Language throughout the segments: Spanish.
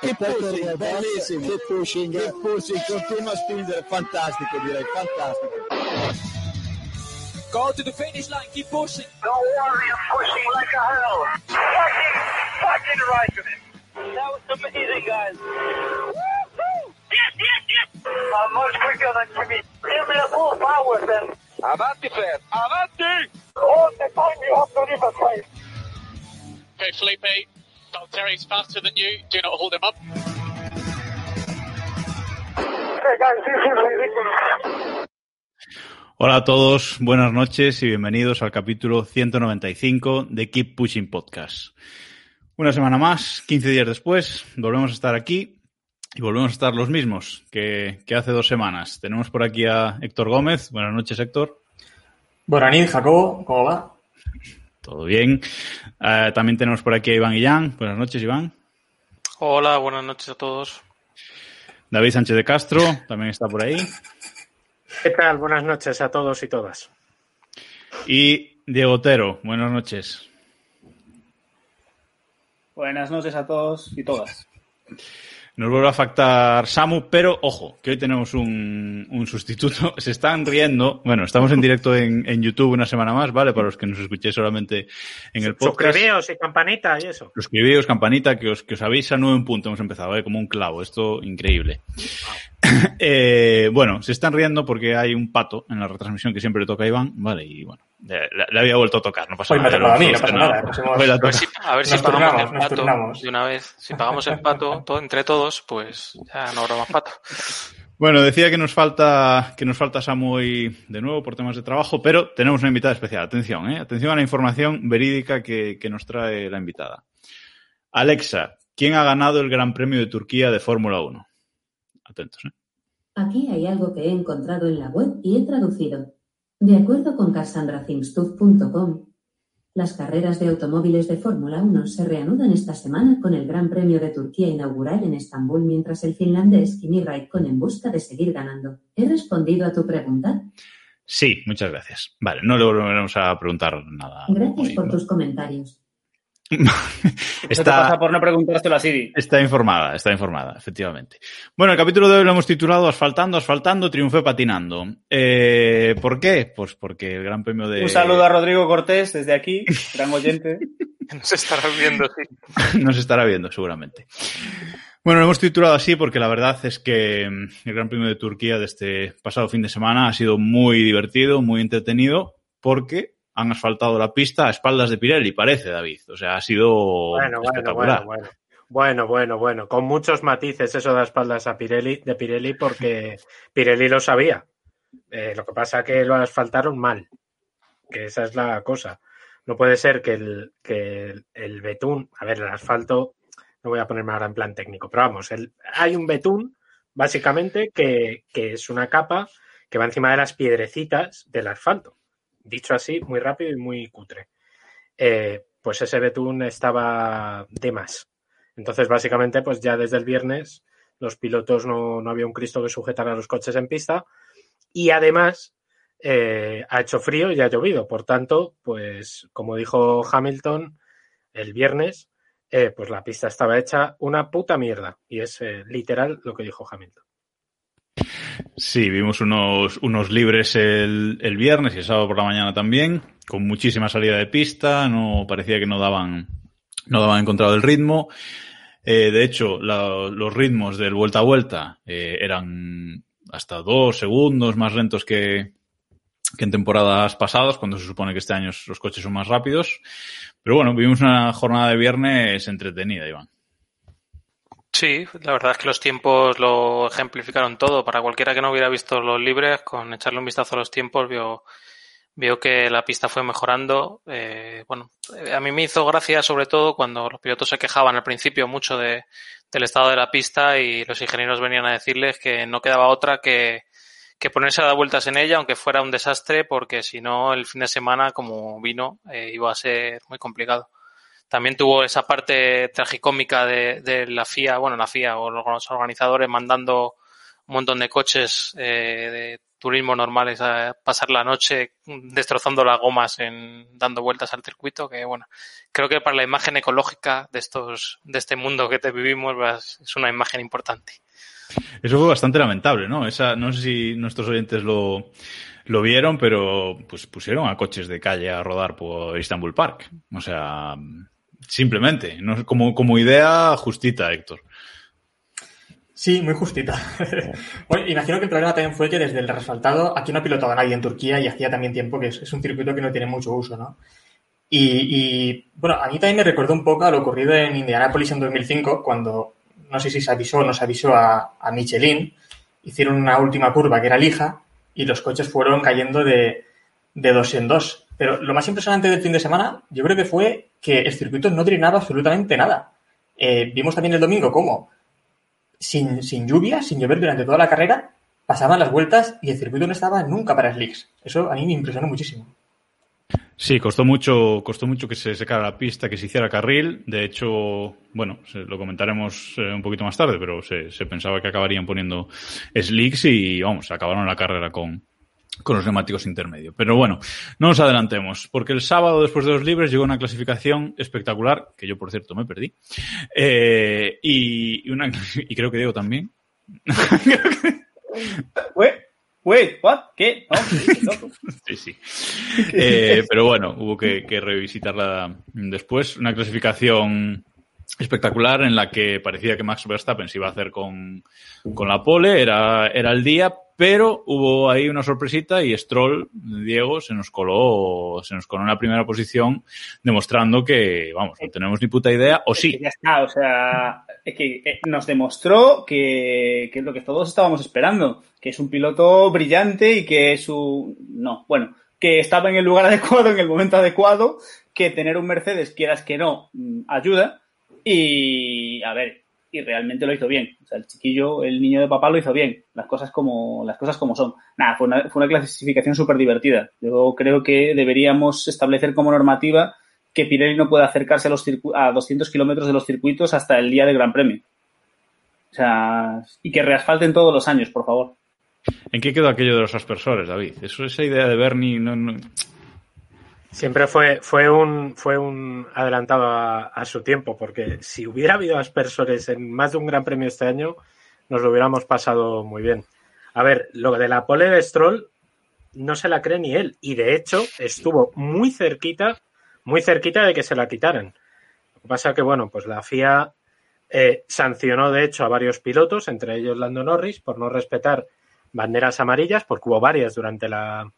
Che pushing, bellissimo. Che pushing, che pushing, continua a spingere, fantastico direi, fantastico. Go to the finish line, keep pushing. Don't worry, I'm pushing like a hell. Fucking, fucking right with it. That was amazing, guys. Yes, yes, yes. I'm much quicker than Jimmy. Give me the full power then. Avanti, Fred. Avanti! All the time you have to leave a place. Okay, Felipe, Valtteri's faster than you. Do not hold him up. Hey guys, this is ridiculous. Hola a todos, buenas noches y bienvenidos al capítulo 195 de Keep Pushing Podcast. Una semana más, 15 días después, volvemos a estar aquí y volvemos a estar los mismos que, que hace dos semanas. Tenemos por aquí a Héctor Gómez. Buenas noches, Héctor. Buenas Jacobo, ¿cómo va? Todo bien. Eh, también tenemos por aquí a Iván Illán. Buenas noches, Iván. Hola, buenas noches a todos. David Sánchez de Castro también está por ahí. ¿Qué tal? Buenas noches a todos y todas. Y Diego Otero, buenas noches. Buenas noches a todos y todas. Nos vuelve a faltar Samu, pero ojo, que hoy tenemos un, un sustituto. Se están riendo. Bueno, estamos en directo en, en, YouTube una semana más, ¿vale? Para los que nos escuchéis solamente en el podcast. Suscribíos y campanita y eso. Suscribíos, campanita, que os, que os avisa nueve en punto. Hemos empezado, ¿vale? Como un clavo. Esto increíble. eh, bueno, se están riendo porque hay un pato en la retransmisión que siempre le toca a Iván, ¿vale? Y bueno, le, le había vuelto a tocar, no pasa Hoy nada. me ha tocado a mí, no pasa nada. Pues hemos- A ver si, a ver si Nos pagamos turnamos, el pato turnamos. de una vez. Si pagamos el pato todo, entre todos, pues ya no habrá más pato. Bueno, decía que nos falta que nos falta Samu hoy de nuevo por temas de trabajo, pero tenemos una invitada especial. Atención, ¿eh? Atención a la información verídica que, que nos trae la invitada. Alexa, ¿quién ha ganado el Gran Premio de Turquía de Fórmula 1? Atentos, ¿eh? Aquí hay algo que he encontrado en la web y he traducido. De acuerdo con CassandraThingsTooth.com, las carreras de automóviles de Fórmula 1 se reanudan esta semana con el Gran Premio de Turquía inaugural en Estambul mientras el finlandés Kimi Raikkonen en busca de seguir ganando. ¿He respondido a tu pregunta? Sí, muchas gracias. Vale, no le volveremos a preguntar nada. Gracias hoy, por ¿no? tus comentarios. Te Está, pasa por no preguntártelo a Siri. Está informada, está informada, efectivamente. Bueno, el capítulo de hoy lo hemos titulado Asfaltando, asfaltando, triunfé patinando. Eh, ¿Por qué? Pues porque el Gran Premio de... Un saludo a Rodrigo Cortés desde aquí, gran oyente. Nos estará viendo, sí. nos estará viendo seguramente. Bueno, lo hemos titulado así porque la verdad es que mm, el Gran Premio de Turquía de este pasado fin de semana ha sido muy divertido, muy entretenido, porque han asfaltado la pista a espaldas de Pirelli, parece, David. O sea, ha sido Bueno, bueno, espectacular. bueno, bueno. Bueno, bueno, bueno. Con muchos matices eso de espaldas a Pirelli, de Pirelli porque Pirelli lo sabía. Eh, lo que pasa que lo asfaltaron mal. Que esa es la cosa. No puede ser que el, que el, el betún, a ver, el asfalto, no voy a ponerme ahora en plan técnico, pero vamos, el, hay un betún, básicamente, que, que es una capa que va encima de las piedrecitas del asfalto. Dicho así, muy rápido y muy cutre. Eh, pues ese betún estaba de más. Entonces, básicamente, pues ya desde el viernes los pilotos no, no había un Cristo que sujetara los coches en pista y además eh, ha hecho frío y ha llovido. Por tanto, pues como dijo Hamilton el viernes, eh, pues la pista estaba hecha una puta mierda. Y es literal lo que dijo Hamilton. Sí, vimos unos, unos libres el, el viernes y el sábado por la mañana también, con muchísima salida de pista, no parecía que no daban, no daban encontrado el ritmo. Eh, de hecho, los ritmos del vuelta a vuelta eh, eran hasta dos segundos más lentos que, que en temporadas pasadas, cuando se supone que este año los coches son más rápidos. Pero bueno, vivimos una jornada de viernes entretenida, Iván. Sí, la verdad es que los tiempos lo ejemplificaron todo. Para cualquiera que no hubiera visto los libres, con echarle un vistazo a los tiempos, vio vio que la pista fue mejorando. Eh, bueno, eh, a mí me hizo gracia sobre todo cuando los pilotos se quejaban al principio mucho de, del estado de la pista y los ingenieros venían a decirles que no quedaba otra que, que ponerse a dar vueltas en ella, aunque fuera un desastre, porque si no, el fin de semana, como vino, eh, iba a ser muy complicado. También tuvo esa parte tragicómica de, la FIA, bueno, la FIA o los organizadores mandando un montón de coches eh, de turismo normales a pasar la noche destrozando las gomas en dando vueltas al circuito que bueno creo que para la imagen ecológica de estos de este mundo que te vivimos es una imagen importante. Eso fue bastante lamentable no esa no sé si nuestros oyentes lo lo vieron pero pues pusieron a coches de calle a rodar por Istanbul Park. O sea simplemente no como como idea justita Héctor Sí, muy justita. bueno, imagino que el problema también fue que desde el resfaltado aquí no ha pilotado a nadie en Turquía y hacía también tiempo que es, es un circuito que no tiene mucho uso, ¿no? Y, bueno, a mí también me recordó un poco a lo ocurrido en Indianapolis en 2005, cuando no sé si se avisó o no se avisó a, a Michelin, hicieron una última curva que era lija y los coches fueron cayendo de, de dos en dos. Pero lo más impresionante del fin de semana, yo creo que fue que el circuito no drenaba absolutamente nada. Eh, vimos también el domingo cómo sin, sin lluvia, sin llover durante toda la carrera, pasaban las vueltas y el circuito no estaba nunca para slicks. Eso a mí me impresionó muchísimo. Sí, costó mucho, costó mucho que se secara la pista, que se hiciera carril. De hecho, bueno, lo comentaremos eh, un poquito más tarde, pero se, se pensaba que acabarían poniendo slicks y vamos, acabaron la carrera con, con los neumáticos intermedios. Pero bueno, no nos adelantemos, porque el sábado después de los libres llegó una clasificación espectacular, que yo por cierto me perdí, eh, y, y, una, y creo que Diego también. Wait, wait, what? ¿Qué? No, sí, sí. Eh, pero bueno, hubo que, que revisitarla después. Una clasificación espectacular en la que parecía que Max Verstappen se iba a hacer con, con la pole, era, era el día, pero hubo ahí una sorpresita y Stroll, Diego, se nos coló, se nos coló en la primera posición, demostrando que, vamos, no tenemos ni puta idea, o sí. Ya está, o sea, que eh, nos demostró que, que es lo que todos estábamos esperando, que es un piloto brillante y que es un, no, bueno, que estaba en el lugar adecuado, en el momento adecuado, que tener un Mercedes, quieras que no, mm, ayuda, y, a ver, y realmente lo hizo bien. O sea, el chiquillo, el niño de papá lo hizo bien. Las cosas como, las cosas como son. Nada, fue una, clasificación súper divertida. Yo creo que deberíamos establecer como normativa que Pirelli no puede acercarse a, los a 200 kilómetros de los circuitos hasta el día del Gran Premio. O sea, y que reasfalten todos los años, por favor. ¿En qué quedó aquello de los aspersores, David? Eso, esa idea de Bernie, no, no... Siempre fue, fue, un, fue un adelantado a, a, su tiempo, porque si hubiera habido aspersores en más de un gran premio este año, nos lo hubiéramos pasado muy bien. A ver, lo de la pole de Stroll no se la cree ni él, y de hecho estuvo muy cerquita, muy cerquita de que se la quitaran. Lo que pasa que, bueno, pues la FIA eh, sancionó de hecho a varios pilotos, entre ellos Lando Norris, por no respetar banderas amarillas, porque hubo varias durante la,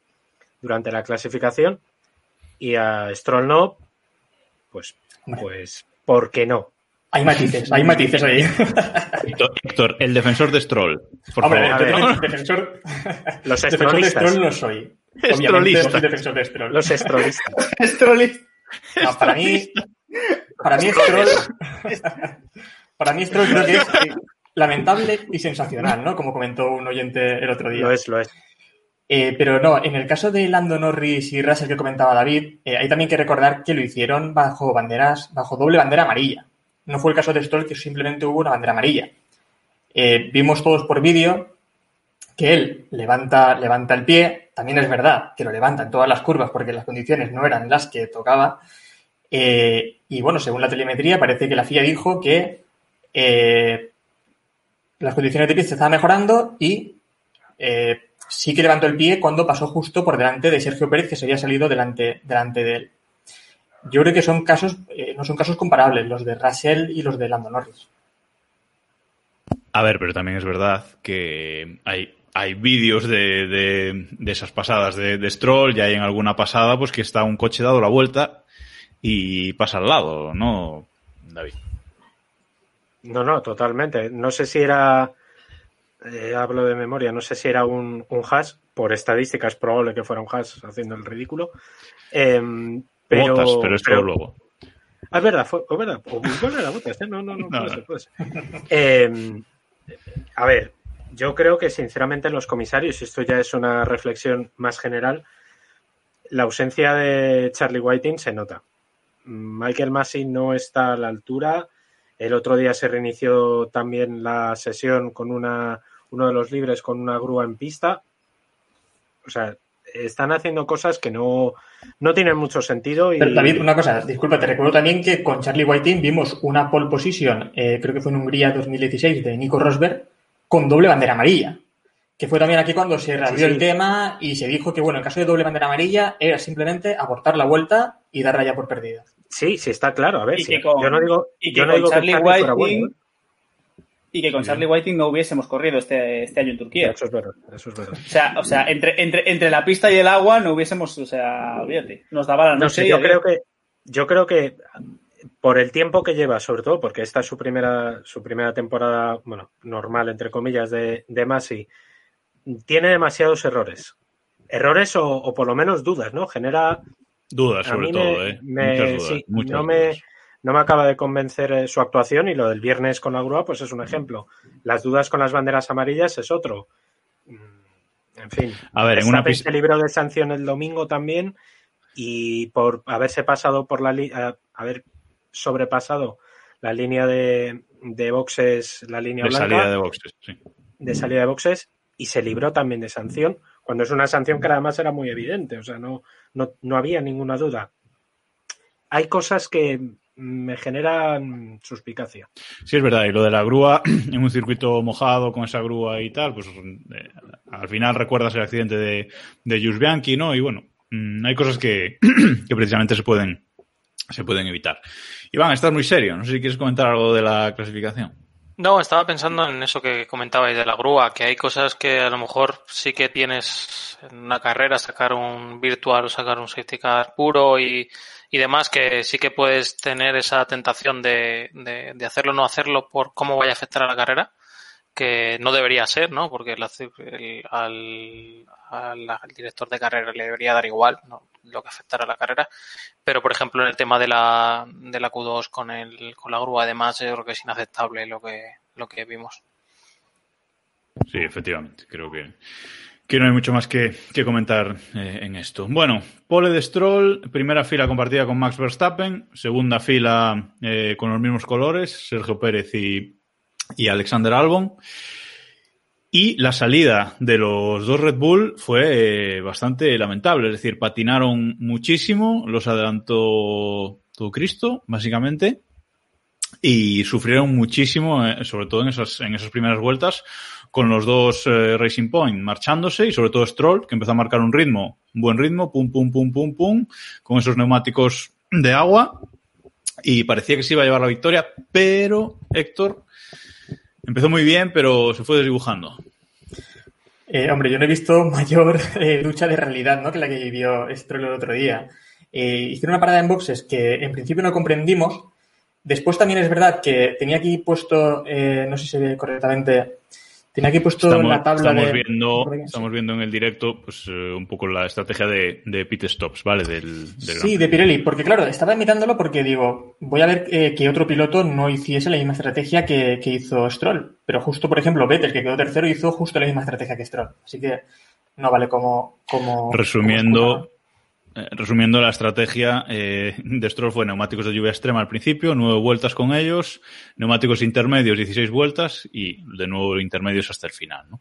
durante la clasificación y a Stroll no, pues, pues, ¿por qué no? Hay matices, hay matices ahí. Héctor, Héctor, el defensor de Stroll. Por Hombre, favor. el defensor, defensor, Los defensor de. Stroll no soy. Obviamente no soy defensor de Stroll. Los strollistas. Stroll No, para mí, para mí Stroll, para mí Stroll creo que es lamentable y sensacional, ¿no? Como comentó un oyente el otro día. Lo es, lo es. Eh, pero no, en el caso de Lando Norris y Russell que comentaba David, eh, hay también que recordar que lo hicieron bajo banderas, bajo doble bandera amarilla. No fue el caso de Stroll, que simplemente hubo una bandera amarilla. Eh, vimos todos por vídeo que él levanta, levanta el pie. También es verdad que lo levanta en todas las curvas porque las condiciones no eran las que tocaba. Y bueno, según la telemetría, parece que la FIA dijo que las condiciones de pista estaban mejorando y sí que levantó el pie cuando pasó justo por delante de Sergio Pérez, que se había salido delante, delante de él. Yo creo que son casos, eh, no son casos comparables, los de Russell y los de Lando Norris. A ver, pero también es verdad que hay, hay vídeos de, de, de esas pasadas de, de Stroll, ya hay en alguna pasada, pues que está un coche dado la vuelta y pasa al lado, ¿no, David? No, no, totalmente. No sé si era, eh, hablo de memoria, no sé si era un, un hash, por estadística es probable que fuera un Haas haciendo el ridículo. Em, pero, Botas, pero esto pero- luego. Ah, es verdad, fue, es verdad. O igual era Bottas, ¿eh? No, no, no, No, puede no. ser, puede ser. Eh, a ver, yo creo que sinceramente los comisarios, y esto ya es una reflexión más general, la ausencia de Charlie Whiting se nota. Michael Massey no está a la altura. El otro día se reinició también la sesión con una, uno de los libres con una grúa en pista. O sea, están haciendo cosas que no, no tienen mucho sentido. Y... Pero David, una cosa, disculpa, te recuerdo también que con Charlie Whiting vimos una pole position, eh, creo que fue en Hungría 2016, de Nico Rosberg, con doble bandera amarilla. Que fue también aquí cuando se reabrió sí. el tema y se dijo que, bueno, en caso de doble bandera amarilla era simplemente abortar la vuelta y darla ya por perdida. Sí, sí, está claro. A ver, Y sí, que con- yo no digo, y que yo no con digo que Charlie fuera bueno, ¿eh? Y que con Charlie Whiting no hubiésemos corrido este, este año en Turquía. Eso es verdad, eso es verdad. O sea, o sea entre, entre, entre la pista y el agua no hubiésemos, o sea, olvídate. Nos daba la No noche sé, y yo creo que yo creo que por el tiempo que lleva, sobre todo porque esta es su primera su primera temporada, bueno, normal entre comillas de, de Masi, tiene demasiados errores. Errores o, o por lo menos dudas, ¿no? Genera Dudas, sobre todo, me- ¿eh? me- muchas dudas. sí, muchas no dudas. me no me acaba de convencer eh, su actuación y lo del viernes con la grúa pues es un ejemplo. Las dudas con las banderas amarillas es otro. Mm, En fin. A ver, en una se libró de sanción el domingo también y por haberse pasado por la a- haber sobrepasado la línea de, de boxes, la línea De blanca salida de boxes, sí. de salida de boxes y se libró también de sanción, cuando es una sanción que además era muy evidente, o sea, no, no, no había ninguna duda. Hay cosas que me generan suspicacia. Sí, es verdad. Y lo de la grúa, en un circuito mojado con esa grúa y tal, pues eh, al final recuerdas el accidente de, de Jules Bianchi, ¿no? Y bueno, mm, hay cosas que, que precisamente se pueden, se pueden evitar. Iván, estás muy serio. No sé si quieres comentar algo de la clasificación. No, estaba pensando en eso que comentabais de la grúa, que hay cosas que a lo mejor sí que tienes en una carrera, sacar un virtual o sacar un safety car puro y, y demás, que sí que puedes tener esa tentación de, de, hacerlo o no hacerlo por cómo vaya a afectar a la carrera, que no debería ser, ¿no? Porque el, el- al, al- al director de carrera le debería dar igual ¿no? lo que afectara a la carrera. Pero, por ejemplo, en el tema de la, de la Q2 con, el, con la grúa, además, yo creo que es inaceptable lo que, lo que vimos. Sí, efectivamente. Creo que, que no hay mucho más que, comentar eh, en esto. Bueno, pole de Stroll, primera fila compartida con Max Verstappen, segunda fila eh, con los mismos colores, Sergio Pérez y, y Alexander Albon. Y la salida de los dos Red Bull fue eh, bastante lamentable, es decir, patinaron muchísimo, los adelantó todo Cristo, básicamente, y sufrieron muchísimo, sobre todo en esas, en esas primeras vueltas, con los dos eh, Racing Point marchándose y sobre todo Stroll, que empezó a marcar un ritmo, un buen ritmo, pum, pum, pum, pum, pum, con esos neumáticos de agua, y parecía que se iba a llevar la victoria, pero Héctor empezó muy bien, pero se fue desdibujando. Eh, hombre, yo no he visto mayor eh, lucha de realidad ¿no? que la que vivió Stroll el otro día. Eh, hicieron una parada en boxes que en principio no comprendimos. Después también es verdad que tenía aquí puesto, no sé si se ve correctamente, tenía aquí puesto Estamos, la tabla estamos de... viendo, estamos viendo en el directo pues eh, un poco la estrategia de, de pit stops, ¿vale? Del, del Sí, de Pirelli, porque claro, estaba mirándolo porque digo, voy a ver eh, que otro piloto no hiciese la misma estrategia que, que hizo Stroll. Pero justo, por ejemplo, Vettel, que quedó tercero, hizo justo la misma estrategia que Stroll. Así que no vale como... como Resumiendo, resumiendo la estrategia eh, de Stroll fue neumáticos de lluvia extrema al principio, nueve vueltas con ellos, neumáticos intermedios 16 vueltas y de nuevo intermedios hasta el final. ¿no?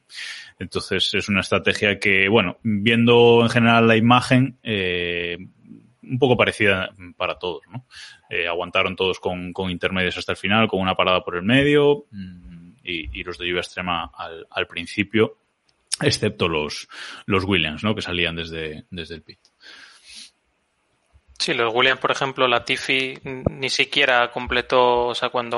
Entonces es una estrategia que, bueno, viendo en general la imagen, eh, un poco parecida para todos. ¿no? Eh, aguantaron todos con, con intermedios hasta el final, con una parada por el medio mm, y, y los de lluvia extrema al, al principio excepto los, los Williams, ¿no? Que salían desde, desde el pit. Sí, los Williams, por ejemplo, la Tiffy ni siquiera completó, o sea, cuando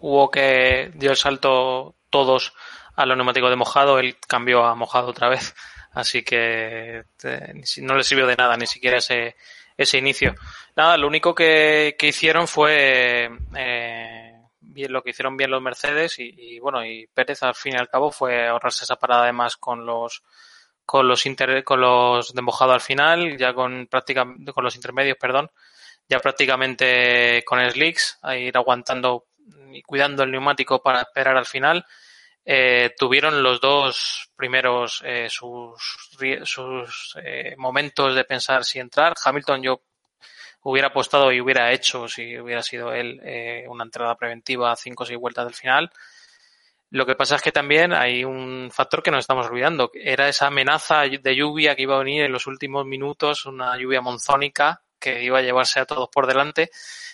hubo que dio el salto todos a los neumáticos de mojado, él cambió a mojado otra vez. Así que eh, no le sirvió de nada, ni siquiera ese, ese inicio. Nada, lo único que, que hicieron fue eh, bien lo que hicieron bien los Mercedes y, bueno, y Pérez al fin y al cabo fue ahorrarse esa parada además con los con los inter, con los de mojado al final, ya con práctica, con los intermedios, perdón, ya prácticamente con slicks, a ir aguantando y cuidando el neumático para esperar al final. Eh, tuvieron los dos primeros eh, sus, sus eh, momentos de pensar si entrar. Hamilton yo hubiera apostado y hubiera hecho, si hubiera sido él, eh, una entrada preventiva a cinco o seis vueltas del final. Lo que pasa es que también hay un factor que nos estamos olvidando. Era esa amenaza de lluvia que iba a venir en los últimos minutos, una lluvia monzónica que iba a llevarse a todos por delante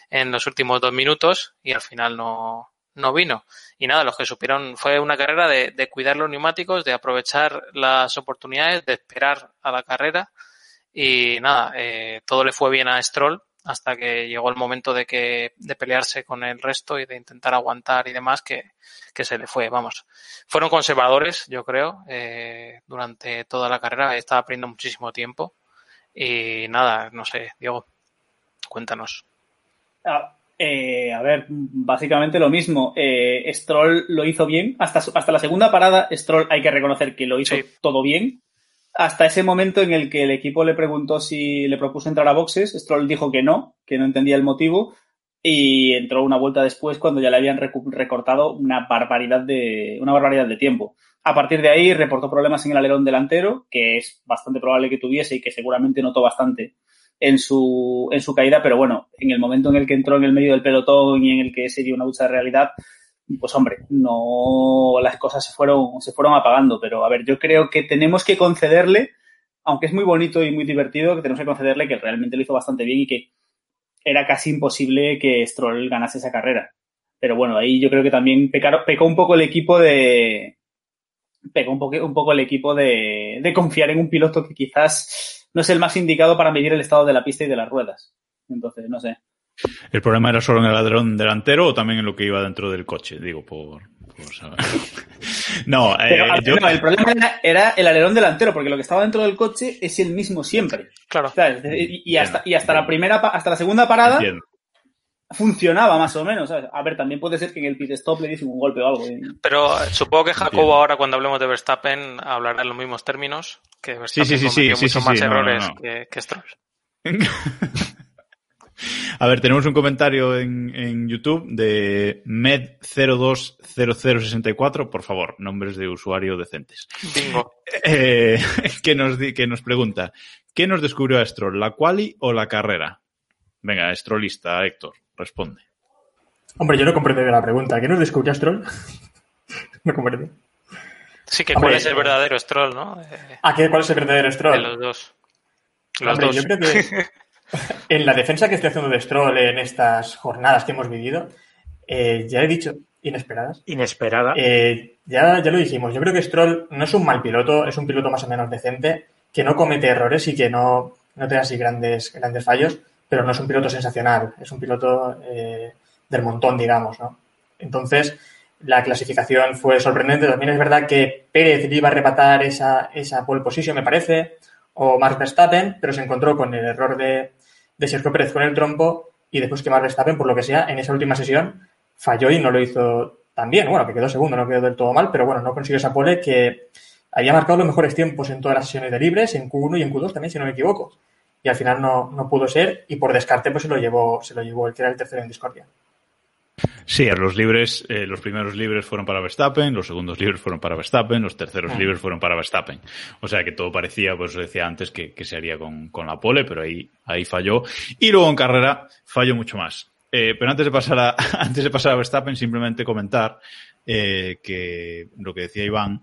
en los últimos dos minutos y al final no, no vino. Y nada, los que supieron fue una carrera de, de cuidar los neumáticos, de aprovechar las oportunidades, de esperar a la carrera y nada, eh, todo le fue bien a Stroll hasta que llegó el momento de que de pelearse con el resto y de intentar aguantar y demás que, que se le fue, vamos. Fueron conservadores, yo creo, eh, durante toda la carrera, estaba perdiendo muchísimo tiempo y nada, no sé, Diego, cuéntanos. Ah, eh, a ver, básicamente lo mismo. Eh, Stroll lo hizo bien. Hasta, hasta la segunda parada, Stroll hay que reconocer que lo hizo Sí. todo bien. Hasta ese momento en el que el equipo le preguntó si le propuso entrar a boxes, Stroll dijo que no, que no entendía el motivo. Y entró una vuelta después cuando ya le habían recortado una barbaridad de, una barbaridad de tiempo. A partir de ahí reportó problemas en el alerón delantero, que es bastante probable que tuviese y que seguramente notó bastante en su, en su caída, pero bueno, en el momento en el que entró en el medio del pelotón y en el que se dio una ducha de realidad, pues hombre, no, las cosas se fueron, se fueron apagando, pero a ver, yo creo que tenemos que concederle, aunque es muy bonito y muy divertido, que tenemos que concederle que realmente lo hizo bastante bien y que era casi imposible que Stroll ganase esa carrera. Pero bueno, ahí yo creo que también pecó un poco el equipo de, pegó un poco, un poco el equipo de, de confiar en un piloto que quizás no es el más indicado para medir el estado de la pista y de las ruedas. Entonces, no sé. ¿El problema era solo en el alerón delantero o también en lo que iba dentro del coche? Digo, por, por saber. no, eh, Pero, yo- no, el problema era, era el alerón delantero, porque lo que estaba dentro del coche es el mismo siempre. Claro. ¿sabes? Y, y hasta, y hasta la primera, hasta la segunda parada Entiendo. funcionaba más o menos. ¿sabes? A ver, también puede ser que en el pit stop le dicen un golpe o algo. ¿eh? Pero eh, supongo que Jacobo ahora cuando hablemos de Verstappen hablará en los mismos términos que Verstappen sí, sí, sí, cometió sí, muchos sí, más sí, no, no, errores no. Que, que Stroll. A ver, tenemos un comentario en, en YouTube de Med020064. Por favor, nombres de usuario decentes. Bingo. Eh, que, nos, que nos pregunta, ¿qué nos descubrió a Stroll, la quali o la carrera? Venga, Strollista, Héctor, responde. Hombre, yo no comprendo la pregunta. ¿Qué nos descubrió Stroll? no comprendo. Sí, que Hombre, cuál es el verdadero Stroll, ¿no? De, ¿A qué, ¿Cuál es el verdadero de Stroll? los dos. Los Hombre, dos. yo creo que en la defensa que estoy haciendo de Stroll en estas jornadas que hemos vivido, eh, ya he dicho, inesperadas. Inesperada. Eh, ya, ya lo dijimos, yo creo que Stroll no es un mal piloto, es un piloto más o menos decente, que no comete errores y que no, no tiene así grandes, grandes fallos, pero no es un piloto sensacional, es un piloto eh, del montón, digamos, ¿no? Entonces, la clasificación fue sorprendente. También es verdad que Pérez le iba a arrebatar esa, esa pole position, me parece, o Max Verstappen, pero se encontró con el error de, de Sergio Pérez con el trompo y después que Verstappen, por lo que sea, en esa última sesión falló y no lo hizo tan bien. Bueno, que quedó segundo, no quedó del todo mal, pero bueno, no consiguió esa pole que había marcado los mejores tiempos en todas las sesiones de libres, en Q1 y en Q2 también, si no me equivoco. Y al final no, no pudo ser y por descarte pues se lo llevó, se lo llevó el que era el tercero en discordia. Sí, los libres, eh, los primeros libres fueron para Verstappen, los segundos libres fueron para Verstappen, los terceros Ah. libres fueron para Verstappen. O sea que todo parecía, pues decía antes, que, que se haría con, con la pole, pero ahí, ahí falló. Y luego en carrera falló mucho más. Eh, pero antes de pasar a, antes de pasar a Verstappen, simplemente comentar eh, que lo que decía Iván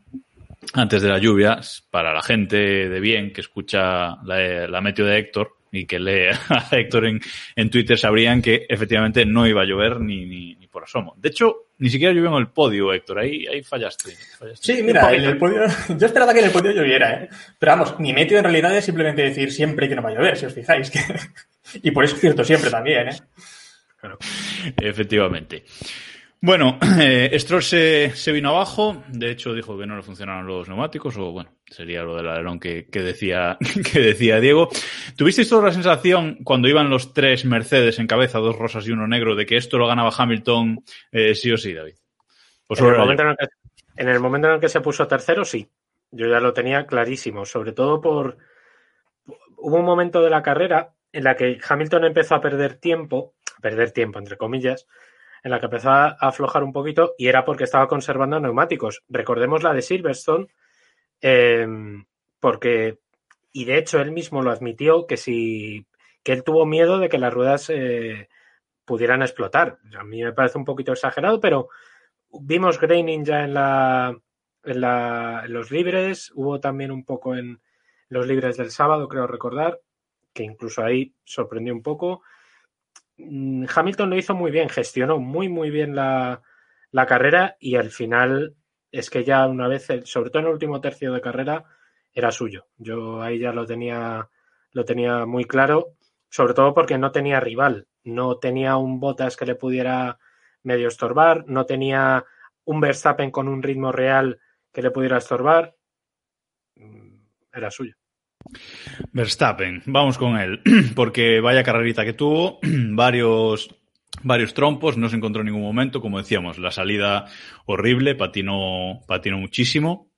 antes de la lluvia, para la gente de bien que escucha la, la meteo de Héctor y que lee a Héctor en, en Twitter, sabrían que efectivamente no iba a llover ni, ni, ni por asomo. De hecho, ni siquiera llovió en el podio, Héctor. Ahí, ahí fallaste. fallaste. Sí, mira, en el podio, yo esperaba que en el podio lloviera, ¿eh? Pero vamos, mi meteo en realidad es simplemente decir siempre que no va a llover, si os fijáis. Que... y por eso es cierto siempre también, ¿eh? Efectivamente. Bueno, eh, Stroll se, se vino abajo. De hecho, dijo que no le funcionaron los neumáticos, o bueno, sería lo del alerón que, que decía, que decía Diego. ¿Tuvisteis toda la sensación cuando iban los tres Mercedes en cabeza, dos rosas y uno negro, de que esto lo ganaba Hamilton eh, sí o sí, David? Pues en, el momento en, el que, en el momento en el que se puso tercero, sí. Yo ya lo tenía clarísimo, sobre todo por... Hubo un momento de la carrera en la que Hamilton empezó a perder tiempo, a perder tiempo entre comillas, en la que empezó a aflojar un poquito y era porque estaba conservando neumáticos. Recordemos la de Silverstone, eh, porque, y de hecho él mismo lo admitió, que si que él tuvo miedo de que las ruedas eh, pudieran explotar. A mí me parece un poquito exagerado, pero vimos graining ya en, la, en, la, en los libres, hubo también un poco en los libres del sábado, creo recordar, que incluso ahí sorprendió un poco. Mm, Hamilton lo hizo muy bien, gestionó muy, muy bien la, carrera y al final es que ya una vez, sobre todo en el último tercio de carrera, era suyo. Yo ahí ya lo tenía, lo tenía muy claro, sobre todo porque no tenía rival, no tenía un Botas que le pudiera medio estorbar, no tenía un Verstappen con un ritmo real que le pudiera estorbar, mm, era suyo. Verstappen, vamos con él, porque vaya carrerita que tuvo, varios, varios trompos, no se encontró en ningún momento, como decíamos, la salida horrible, patinó, patinó muchísimo.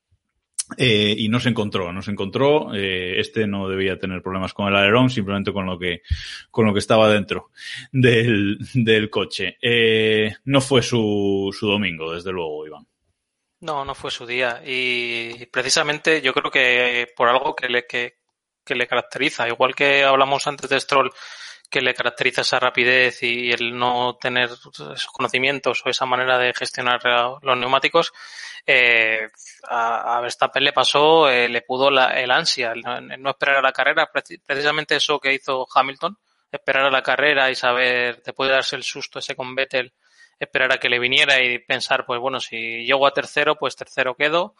Eh, y no se encontró, no se encontró. Eh, este no debía tener problemas con el alerón, simplemente con lo que, con lo que estaba dentro del, del coche. Eh, no fue su, su domingo, desde luego, Iván. No, no fue su día. Y precisamente yo creo que por algo que le, que, que le caracteriza, igual que hablamos antes de Stroll, que le caracteriza esa rapidez y el no tener esos conocimientos o esa manera de gestionar los neumáticos, eh, a, a, Verstappen le pasó, eh, le pudo la, el ansia, el no, el no, esperar a la carrera, precisamente eso que hizo Hamilton, esperar a la carrera y saber, después de darse el susto ese con Vettel, esperar a que le viniera y pensar, pues bueno, si llego a tercero, pues tercero quedo.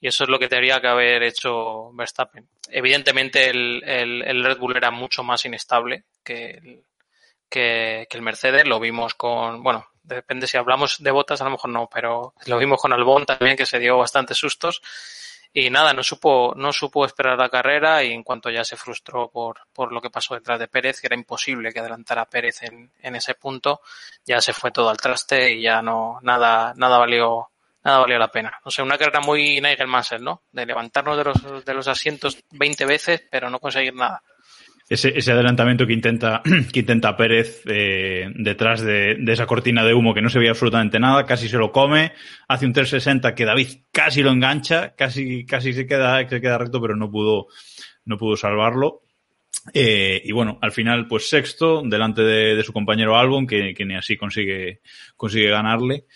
Y eso es lo que tendría que haber hecho Verstappen. Evidentemente el, el, Red Bull era mucho más inestable que el, que, que el Mercedes. Lo vimos con, bueno, depende si hablamos de botas, a lo mejor no, pero lo vimos con Albon también, que se dio bastantes sustos. Y nada, no supo, no supo esperar la carrera y en cuanto ya se frustró por, por lo que pasó detrás de Pérez, que era imposible que adelantara a Pérez en, en ese punto, ya se fue todo al traste y ya no, nada, nada valió, nada valió la pena. O sea, una carrera muy Nigel Mansell, ¿no? De levantarnos de los, de los asientos 20 veces, pero no conseguir nada ese, ese adelantamiento que intenta, que intenta Pérez eh, detrás de, esa cortina de humo que no se veía absolutamente nada, casi se lo come, hace un 360 que David casi lo engancha, casi, casi se queda, se queda recto, pero no pudo, no pudo salvarlo. Eh, y bueno, al final, pues sexto, delante de, de su compañero Albon, que, que, ni así consigue, consigue ganarle.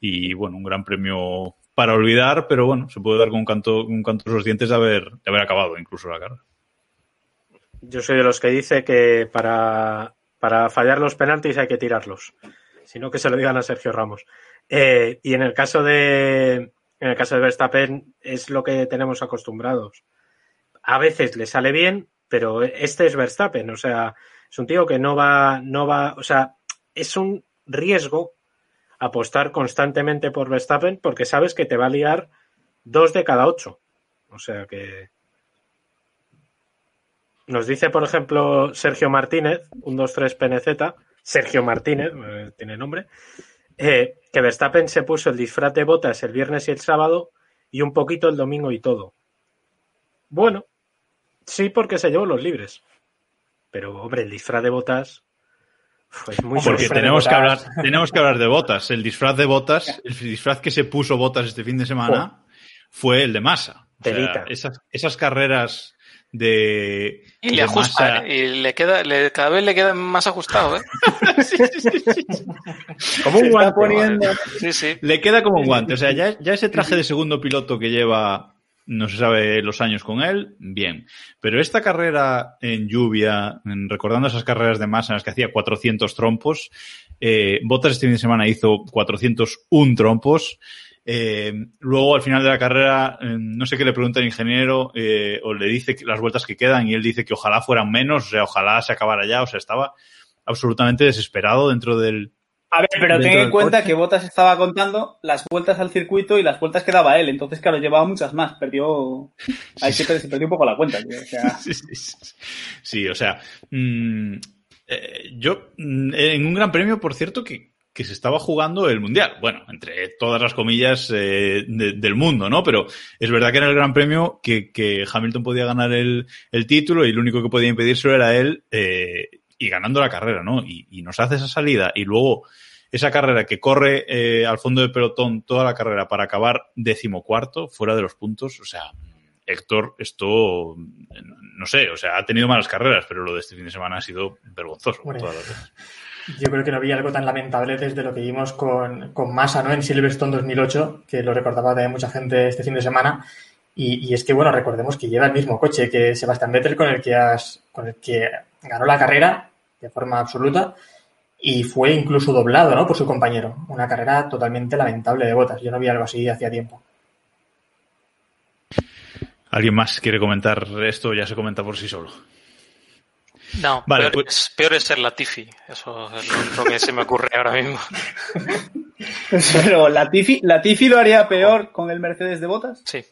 Y bueno, un gran premio para olvidar, pero bueno, se puede dar con un canto, un canto de los dientes de haber, de haber acabado incluso la carrera. Yo soy de los que dice que para, para fallar los penaltis hay que tirarlos. Sino que se lo digan a Sergio Ramos. Eh, y en el caso de en el caso de Verstappen es lo que tenemos acostumbrados. A veces le sale bien, pero este es Verstappen, o sea, es un tío que no va, no va, o sea, es un riesgo apostar constantemente por Verstappen porque sabes que te va a liar dos de cada ocho. O sea que, nos dice, por ejemplo, Sergio Martínez, un 2-3 PNZ, Sergio Martínez, eh, tiene nombre, eh, que Verstappen se puso el disfraz de botas el viernes y el sábado y un poquito el domingo y todo. Bueno, sí, porque se llevó los libres. Pero, hombre, el disfraz de botas fue muy Porque tenemos que, hablar, tenemos que hablar de botas. El disfraz de botas, el disfraz que se puso botas este fin de semana, oh. fue el de masa. O sea, esas, esas carreras de. Y le ajusta, masa... ¿eh? y le queda, le, cada vez le queda más ajustado, ¿eh? sí, sí, sí, como un guante. Poniendo... Sí, sí. Le queda como un guante. O sea, ya, ya ese traje de segundo piloto que lleva, no se sabe los años con él, bien. Pero esta carrera en lluvia, recordando esas carreras de masa en las que hacía 400 trompos, eh, Bottas este fin de semana hizo 401 trompos. Eh, luego, al final de la carrera, eh, no sé qué le pregunta el ingeniero eh, o le dice las vueltas que quedan y él dice que ojalá fueran menos, o sea, ojalá se acabara ya, o sea, estaba absolutamente desesperado dentro del... A ver, pero ten en cuenta que Botas estaba contando las vueltas al circuito y las vueltas que daba él, entonces, claro, llevaba muchas más, perdió... Ahí se perdió un poco la cuenta, tío, o sea... sí, sí, sí, o sea... Mmm, yo, en un gran premio, por cierto, que, que se estaba jugando el Mundial. Bueno, entre todas las comillas eh, de, del mundo, ¿no? Pero es verdad que era el Gran Premio que, que Hamilton podía ganar el, el, título y el único que podía impedírselo era él eh, y ganando la carrera, ¿no? Y, y, nos hace esa salida y luego esa carrera que corre eh, al fondo del pelotón toda la carrera para acabar decimocuarto, fuera de los puntos, o sea, Héctor, esto, no sé, o sea, ha tenido malas carreras, pero lo de este fin de semana ha sido vergonzoso. Bueno, todas las veces. Yo creo que no había algo tan lamentable desde lo que vimos con, con Massa en Silverstone 2008, que lo recordaba de mucha gente este fin de semana. Y, y, es que, bueno, recordemos que lleva el mismo coche que Sebastián Vettel con el que, has, con el que ganó la carrera de forma absoluta y fue incluso doblado ¿no? por su compañero. Una carrera totalmente lamentable de botas. Yo no vi algo así hacía tiempo. ¿Alguien más quiere comentar esto? Ya se comenta por sí solo. No, vale, peor, pues... es, peor, es, ser Latifi. Eso es lo que se me ocurre ahora mismo. Pero Latifi, Latifi lo haría peor con el Mercedes de botas. Sí.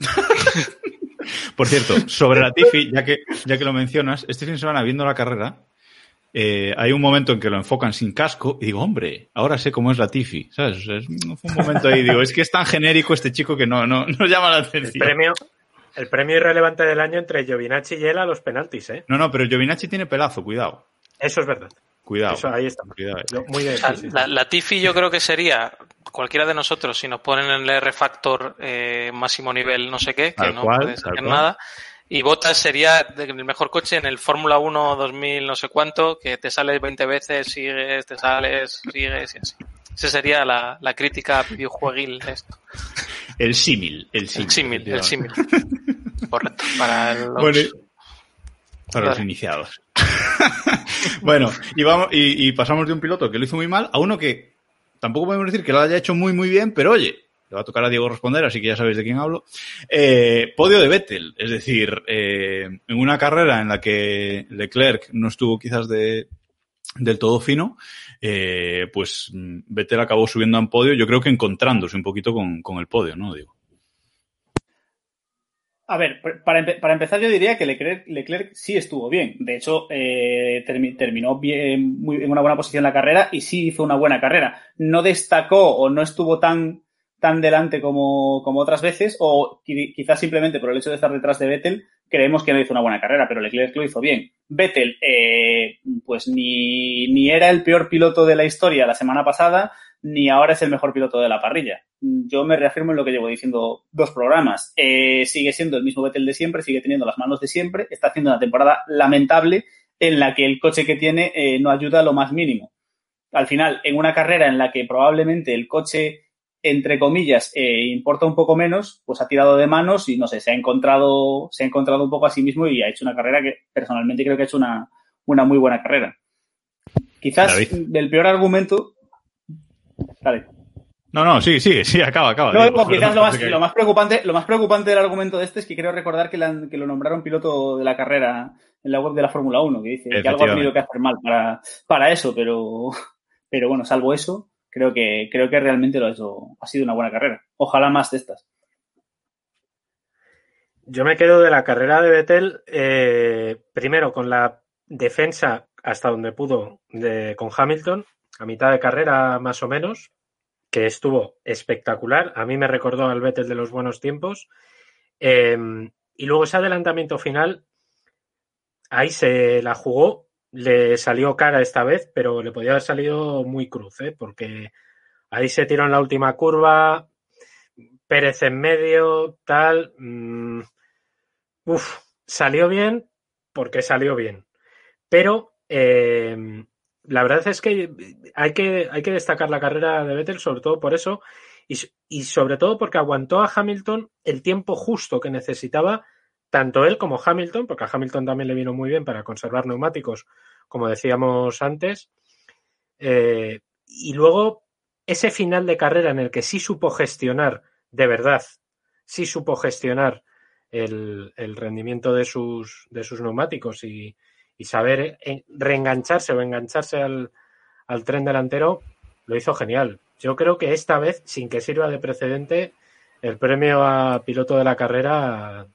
Por cierto, sobre Latifi, ya que, ya que lo mencionas, este fin de semana viendo la carrera, eh, hay un momento en que lo enfocan sin casco y digo, hombre, ahora sé cómo es Latifi. ¿Sabes? Es, fue un momento ahí, digo, es que es tan genérico este chico que no, no, no llama la atención. El premio, el premio irrelevante del año entre Giovinacci y él a los penaltis, ¿eh? No, no, pero Giovinacci tiene pelazo, cuidado. Eso es verdad. Cuidado. Eso, ahí está. Cuidado. Muy bien. O sea, la, la, Tifi yo creo que sería cualquiera de nosotros si nos ponen en el R Factor eh, máximo nivel no sé qué, que tal no cual, puede ser nada. Y Bottas sería el mejor coche en el Fórmula 1 2000 no sé cuánto, que te sales 20 veces, sigues, te sales, sigues y así. Esa sería la, la crítica videojueguil de esto. El símil, el símil. El símil. Correcto. Para los... Bueno, para los iniciados. bueno, y, vamos, y, y, pasamos de un piloto que lo hizo muy mal a uno que tampoco podemos decir que lo haya hecho muy, muy bien, pero oye, le va a tocar a Diego responder, así que ya sabéis de quién hablo. Eh, podio de Vettel, es decir, eh, en una carrera en la que Leclerc no estuvo quizás de, del todo fino, eh, pues Vettel acabó subiendo a un podio, yo creo que encontrándose un poquito con, con el podio, ¿no? Digo. A ver, para, para, empezar yo diría que Leclerc, Leclerc sí estuvo bien. De hecho, eh, termi terminó bien, en una buena posición la carrera y sí hizo una buena carrera. No destacó o no estuvo tan, tan delante como, como otras veces o quizás simplemente por el hecho de estar detrás de Vettel creemos que no hizo una buena carrera, pero Leclerc lo hizo bien. Vettel, eh, pues ni, ni era el peor piloto de la historia la semana pasada, ni ahora es el mejor piloto de la parrilla. Yo me reafirmo en lo que llevo diciendo dos programas. Eh, sigue siendo el mismo Vettel de siempre, sigue teniendo las manos de siempre, está haciendo una temporada lamentable en la que el coche que tiene eh, no ayuda a lo más mínimo. Al final, en una carrera en la que probablemente el coche, entre comillas, eh, importa un poco menos, pues ha tirado de manos y no sé, se ha encontrado, se ha encontrado un poco a sí mismo y ha hecho una carrera que personalmente creo que ha hecho una, una muy buena carrera. Quizás David. el peor argumento Dale. No, no, sí, sí, sí, acaba, acaba. No, digo, quizás lo más, lo más, preocupante, lo más preocupante del argumento de este es que creo recordar que, la, que lo nombraron piloto de la carrera en la web de la Fórmula 1, que dice que algo ha tenido que hacer mal para, para eso, pero, pero bueno, salvo eso, creo que, creo que realmente lo ha hecho, ha sido una buena carrera. Ojalá más de estas. Yo me quedo de la carrera de Vettel, eh, primero con la defensa hasta donde pudo de, con Hamilton, a mitad de carrera más o menos, que estuvo espectacular. A mí me recordó al Vettel de los buenos tiempos. Eh, y luego ese adelantamiento final, ahí se la jugó, le salió cara esta vez, pero le podía haber salido muy cruz, ¿eh? porque ahí se tiró en la última curva, Pérez en medio, tal. Mmm, uf, salió bien porque salió bien. Pero eh, la verdad es que hay, que hay que destacar la carrera de Vettel, sobre todo por eso, y, y, sobre todo porque aguantó a Hamilton el tiempo justo que necesitaba, tanto él como Hamilton, porque a Hamilton también le vino muy bien para conservar neumáticos, como decíamos antes. Eh, y luego ese final de carrera en el que sí supo gestionar, de verdad, sí supo gestionar el, el rendimiento de sus, de sus neumáticos y, y saber reengancharse o engancharse al, al, tren delantero, lo hizo genial. Yo creo que esta vez, sin que sirva de precedente, el premio a piloto de la carrera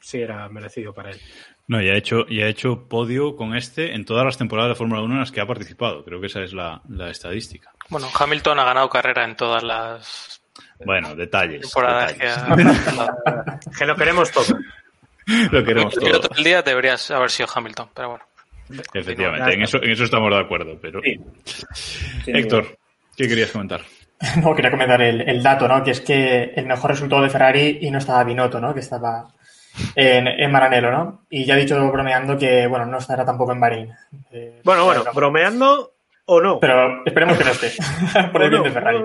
sí era merecido para él. No, y ha hecho, y ha hecho podio con este en todas las temporadas de Fórmula 1 en las que ha participado. Creo que esa es la, la estadística. Bueno, Hamilton ha ganado carrera en todas las Bueno, detalles. temporadas detalles. que ha... Que lo queremos todo. Lo queremos El todo. piloto del día deberías haber sido Hamilton, pero bueno. Efectivamente, en eso, en eso estamos de acuerdo. Pero Héctor, ¿qué querías comentar? No, quería comentar el, el dato, ¿no? Que es que el mejor resultado de Ferrari y no estaba Binotto, ¿no? Que estaba en, en Maranello, ¿no? Y ya ha dicho bromeando que, bueno, no estará tampoco en Bahrein. Eh, Bueno, bueno, bromeando o no. Pero esperemos que no esté, por el bien de Ferrari.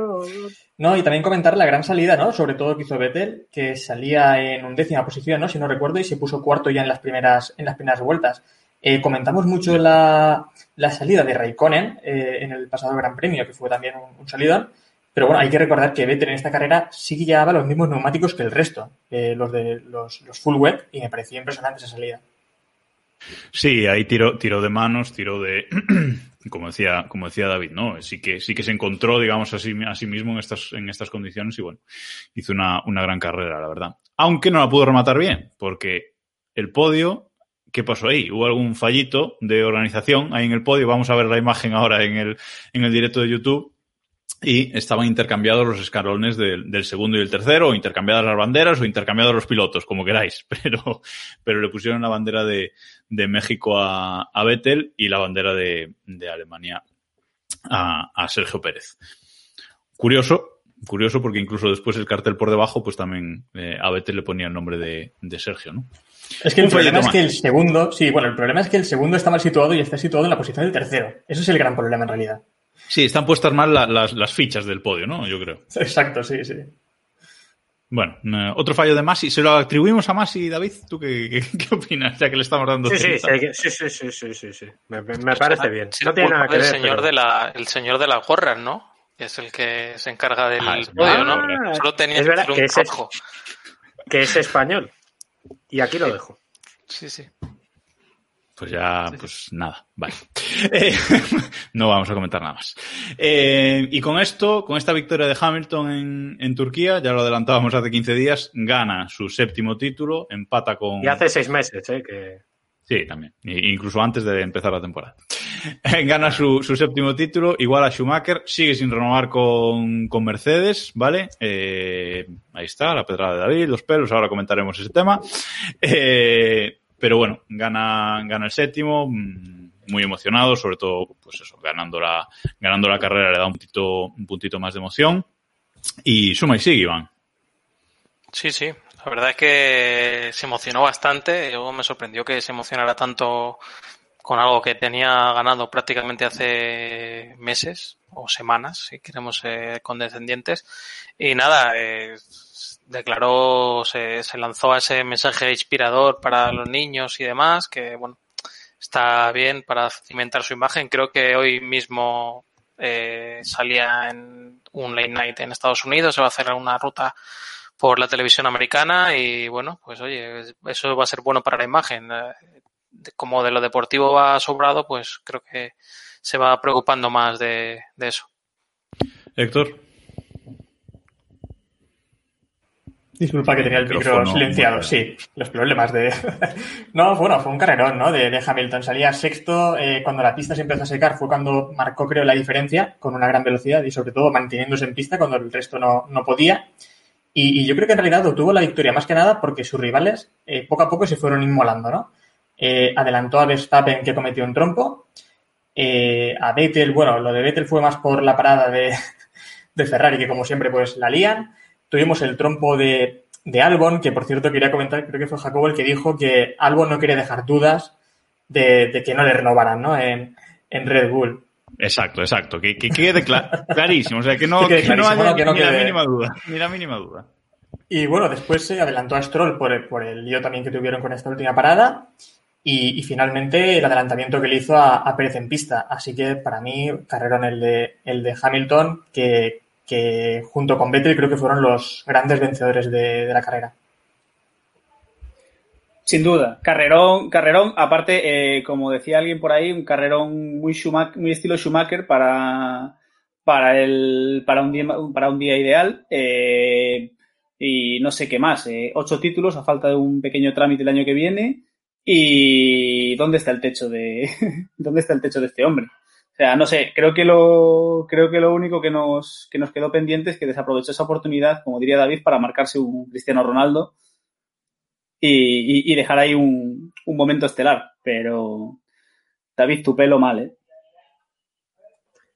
No, y también comentar la gran salida, ¿no? Sobre todo que hizo Vettel, que salía en undécima posición, ¿no? Si no recuerdo, y se puso cuarto ya en las primeras, en las primeras vueltas. Eh, comentamos mucho la, la salida de Raikkonen eh, en el pasado Gran Premio, que fue también un, un salidón. Pero bueno, hay que recordar que Vettel en esta carrera sí que llevaba los mismos neumáticos que el resto, eh, los de los, los full wet, y me parecía impresionante esa salida. Sí, ahí tiró, tiró de manos, tiró de, como decía, como decía David, ¿no? Sí que, sí que se encontró, digamos, a sí, a sí mismo en estas, en estas condiciones y bueno, hizo una, una gran carrera, la verdad. Aunque no la pudo rematar bien, porque el podio, ¿qué pasó ahí? Hubo algún fallito de organización ahí en el podio. Vamos a ver la imagen ahora en el, en el directo de YouTube. Y estaban intercambiados los escalones del, del segundo y el tercero, o intercambiadas las banderas, o intercambiados los pilotos, como queráis. Pero, pero le pusieron la bandera de, de México a, a Vettel y la bandera de, de Alemania a, a Sergio Pérez. Curioso, curioso porque incluso después el cartel por debajo, pues también eh, a Vettel le ponía el nombre de, de Sergio, ¿no? Es que el problema es que el segundo, sí, bueno, el problema es que el segundo está mal situado y está situado en la posición del tercero. Eso es el gran problema en realidad. Sí, están puestas mal la- las, las fichas del podio, ¿no? Yo creo. Exacto, sí, sí. Bueno, eh, otro fallo de Masi. ¿Se lo atribuimos a Masi, David? ¿Tú qué, qué, qué opinas? Ya que le estamos dando Sí, sí, sí, sí, sí, sí, sí, sí, sí. Me, parece bien. No tiene nada que el ver. señor pero- de la el señor de las gorras, ¿no? Que es el que se encarga del Ah, el señor. podio, ¿no? Ah, Solo tenía es verdad que rojo. que es español. Y aquí lo dejo. Sí, sí. Pues ya, pues nada, vale. Eh, no vamos a comentar nada más. Eh, y con esto, con esta victoria de Hamilton en, en Turquía, ya lo adelantábamos hace 15 días, gana su séptimo título, empata con... Y hace seis meses, ¿eh? Que... Sí, también. Incluso antes de empezar la temporada. Gana su, su séptimo título, igual a Schumacher, sigue sin renovar con, con Mercedes, ¿vale? Eh, ahí está, la pedrada de David, los pelos, ahora comentaremos ese tema. Eh, pero bueno, gana, gana el séptimo, mm, muy emocionado, sobre todo, pues eso, ganando la, ganando la carrera le da un puntito, un puntito más de emoción. Y suma y sigue, Iván. Sí, sí. La verdad es que se emocionó bastante. Yo me sorprendió que se emocionara tanto con algo que tenía ganado prácticamente hace meses o semanas, si queremos ser condescendientes. Y nada, eh, declaró, se, se lanzó a ese mensaje inspirador para los niños y demás, que bueno, está bien para cimentar su imagen. Creo que hoy mismo eh, salía en un late night en Estados Unidos, se va a hacer una ruta por la televisión americana y bueno, pues oye, eso va a ser bueno para la imagen. Eh, Como de lo deportivo va sobrado, pues creo que se va preocupando más de, de eso. Héctor. Disculpa que tenía el micro silenciado. bueno. Sí, los problemas de... no, bueno, fue un carrerón, ¿no? De, de Hamilton. Salía sexto. eh, cuando la pista se empezó a secar fue cuando marcó, creo, la diferencia con una gran velocidad y sobre todo manteniéndose en pista cuando el resto no, no podía. Y, y yo creo que en realidad obtuvo la victoria más que nada porque sus rivales eh, poco a poco se fueron inmolando, ¿no? Eh, adelantó a Verstappen que cometió un trompo. Eh, a Vettel, bueno, lo de Vettel fue más por la parada de, de Ferrari, que como siempre, pues la lían. Tuvimos el trompo de, de Albon, que por cierto quería comentar, creo que fue Jacobo el que dijo que Albon no quería dejar dudas de, de que no le renovaran, ¿no? En, en Red Bull. Exacto, exacto. Que, que quede cla- clarísimo. O sea, que no, Que no haya ¿no? Que no ni la mínima duda. Ni la mínima duda. Y bueno, después se adelantó a Stroll por el, por el lío también que tuvieron con esta última parada. Y, y finalmente el adelantamiento que le hizo a, a Pérez en pista. Así que para mí, carrerón el de, el de Hamilton, que, que junto con Vettel creo que fueron los grandes vencedores de, de la carrera. Sin duda, carrerón, carrerón, aparte, eh, como decía alguien por ahí, un carrerón muy Schumacher, muy estilo Schumacher para, para el, para un día, para un día ideal, eh, y no sé qué más, eh, ocho títulos a falta de un pequeño trámite el año que viene, ¿Y dónde está el techo de dónde está el techo de este hombre? O sea, no sé, creo que lo creo que lo único que nos que nos quedó pendiente es que desaprovechó esa oportunidad, como diría David, para marcarse un Cristiano Ronaldo y, y- dejar ahí un, un momento estelar. Pero David, tu pelo mal, ¿eh?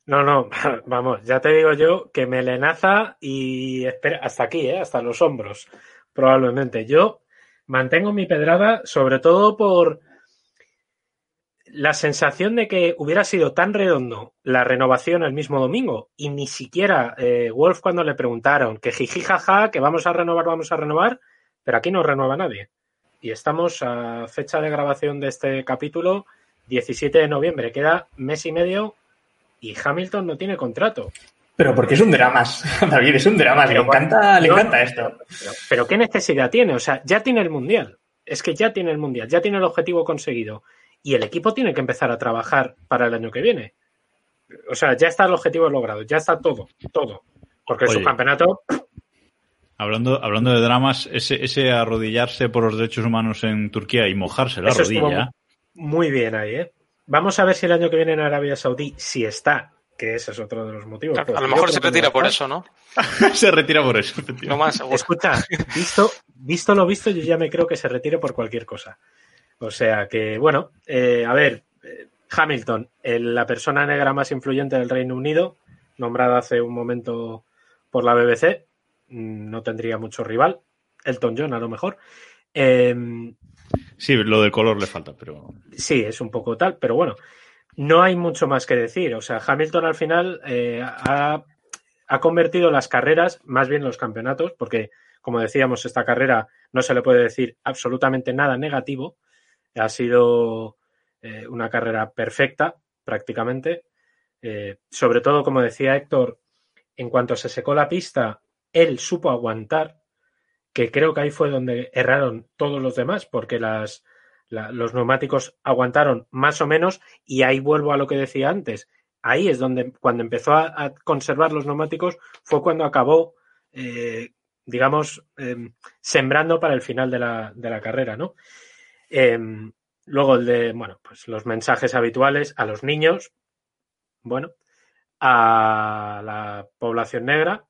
No, no, vamos, ya te digo yo que melenaza y espera, hasta aquí, ¿eh? hasta los hombros, probablemente. Yo mantengo mi pedrada sobre todo por la sensación de que hubiera sido tan redondo la renovación el mismo domingo y ni siquiera eh, Wolf cuando le preguntaron que jiji jaja, que vamos a renovar, vamos a renovar, pero aquí no renueva nadie. Y estamos a fecha de grabación de este capítulo, 17 de noviembre, queda mes y medio y Hamilton no tiene contrato. Pero porque es un drama, David, es un drama. Le encanta, le encanta esto. Pero, pero ¿qué necesidad tiene? O sea, ya tiene el Mundial. Es que ya tiene el Mundial, ya tiene el objetivo conseguido. Y el equipo tiene que empezar a trabajar para el año que viene. O sea, ya está el objetivo logrado, ya está todo, todo. Porque el Oye. subcampeonato, Hablando, hablando de dramas, ese, ese arrodillarse por los derechos humanos en Turquía y mojarse la rodilla. muy bien ahí, ¿eh? Vamos a ver si el año que viene en Arabia Saudí, si está, que ese es otro de los motivos. A lo mejor se no retira por eso, ¿no? se retira por eso. Lo más seguro. Escucha, visto, visto lo visto, yo ya me creo que se retire por cualquier cosa. O sea que, bueno, eh, a ver, eh, Hamilton, la persona negra más influyente del Reino Unido, nombrada hace un momento por la BBC, mm, no tendría mucho rival. Elton John, a lo mejor. Eh, Sí, lo del color le falta, pero. Sí, es un poco tal, pero bueno, no hay mucho más que decir. O sea, Hamilton al final eh, ha, ha convertido las carreras, más bien los campeonatos, porque como decíamos, esta carrera no se le puede decir absolutamente nada negativo. Ha sido eh, una carrera perfecta, prácticamente. Eh, sobre todo, como decía Héctor, en cuanto se secó la pista, él supo aguantar, que creo que ahí fue donde erraron todos los demás, porque los neumáticos aguantaron más o menos, y ahí vuelvo a lo que decía antes. Ahí es donde, cuando empezó a, conservar los neumáticos, fue cuando acabó, eh, digamos, eh, sembrando para el final de la carrera, ¿no? Eh, luego el de, bueno, pues los mensajes habituales a los niños, bueno, a la población negra,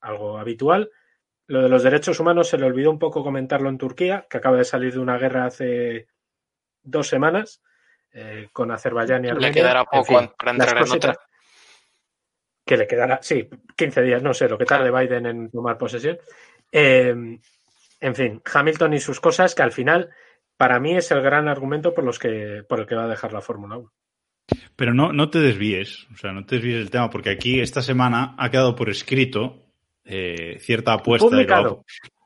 algo habitual. Lo de los derechos humanos se le olvidó un poco comentarlo en Turquía, que acaba de salir de una guerra hace dos semanas eh, con Azerbaiyán y Le Armenia. quedará En poco fin, para entrar en otra. Que le quedará, sí, 15 días, no sé, lo que tarde Biden en tomar posesión. Eh, en fin, Hamilton y sus cosas, que al final, para mí, es el gran argumento por, los que, por el que va a dejar la Fórmula 1. Pero no, no te desvíes, o sea, no te desvíes del tema, porque aquí esta semana ha quedado por escrito eh, cierta apuesta. y lo Publicado.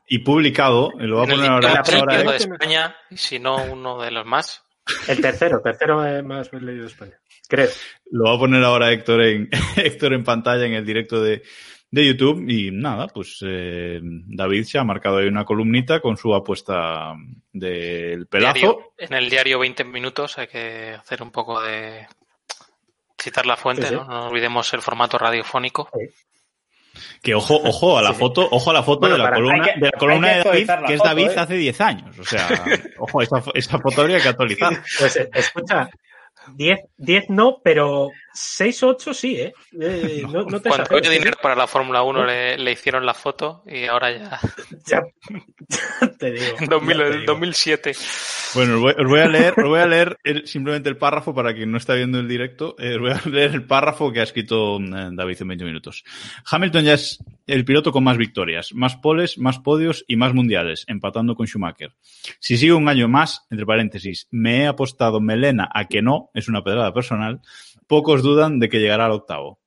Y, publicado, y lo va a En el poner ahora. diario ahora de. España, y si no uno de los más. El tercero, tercero eh, más leído de España. Creo. Lo va a poner ahora Héctor en, Héctor en pantalla en el directo de, de YouTube. Y nada, pues eh, David se ha marcado ahí una columnita con su apuesta del pelazo. Diario- en el diario 20 minutos hay que hacer un poco de citar la fuente, Sí, sí. ¿no? No olvidemos el formato radiofónico. Que ojo, ojo a la foto, ojo a la foto Bueno, de la columna, que- de la columna de David, que es foto, David ¿eh? hace 10 años. O sea, ojo, esa, fo- esa foto habría que actualizar. Pues escucha, 10, 10 no, pero 6 o 8 sí, ¿eh? Eh, no, no te Cuando exageres, dinero para la Fórmula 1 le, le hicieron la foto y ahora ya. Ya, te digo. En 2000 ya te digo. 2007. Bueno, os voy, os voy a leer, os voy a leer el- simplemente el párrafo para quien no está viendo el directo. eh, os voy a leer el párrafo que ha escrito eh, David en 20 minutos. Hamilton ya es el piloto con más victorias, más poles, más podios y más mundiales, empatando con Schumacher. Si sigue un año más, entre paréntesis, me he apostado melena a que no, es una pedrada personal, pocos dudan de que llegará al octavo.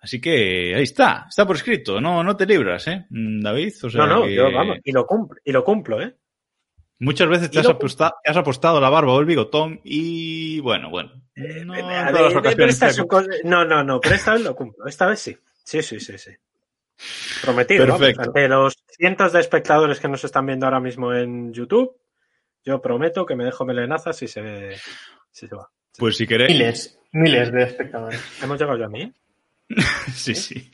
Así que ahí está, está por escrito, no, no te libras, ¿eh, Mm, David? O sea no, no, que- yo vamos, y lo cumplo, y lo cumplo, ¿eh? Muchas veces te has, apostado, te has apostado la barba o el bigotón y bueno, bueno. No en A todas ver, las pero ocasiones. esta te- es un co- No, no, no, pero esta vez lo cumplo. Esta vez sí. Sí, sí, sí, sí. Prometido. Perfecto. ante los cientos de espectadores que nos están viendo ahora mismo en YouTube, yo prometo que me dejo melenazas si se, si se va. Pues si queréis. Miles, miles de espectadores. Hemos llegado ya a mí. sí, sí.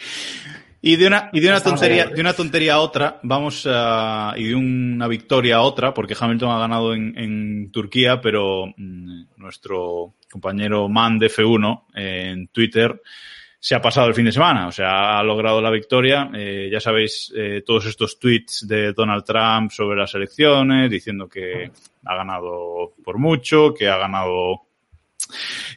Y de una, y de una tontería, de una tontería a otra, vamos a, y de una victoria a otra, porque Hamilton ha ganado en, en Turquía, pero mm, nuestro compañero Man de F1 eh, en Twitter se ha pasado el fin de semana, o sea, ha logrado la victoria. Eh, ya sabéis, eh, todos estos tweets de Donald Trump sobre las elecciones, diciendo que ha ganado por mucho, que ha ganado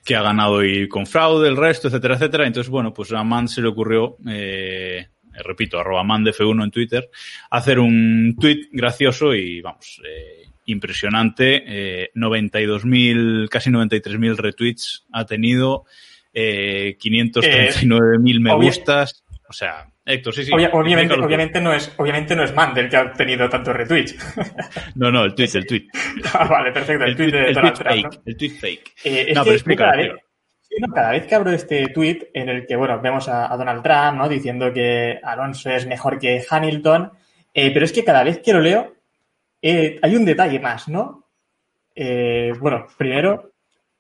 que ha ganado y con fraude, el resto, etcétera, etcétera. Entonces, bueno, pues a Man se le ocurrió, eh, repito, arroba man de F1 en Twitter, hacer un tweet gracioso y, vamos, eh, impresionante. Eh, 92.000, casi 93.000 retweets ha tenido, eh, 539.000 me obvia- gustas. O sea, Héctor, sí, sí. Obvia- obviamente, no es, obviamente no es Mandel que ha obtenido tantos retweets. No, no, el tweet, el tweet. Ah, vale, perfecto. El, El tweet tweet, de el Donald tweet Trump, fake, ¿no? el tweet fake. Eh, No, pero explícalo, cada, vez, explícalo. sí, no, cada vez que abro este tweet en el que, bueno, vemos a, a Donald Trump, ¿no? Diciendo que Alonso es mejor que Hamilton, eh, pero es que cada vez que lo leo eh, hay un detalle más, ¿no? Eh, bueno, primero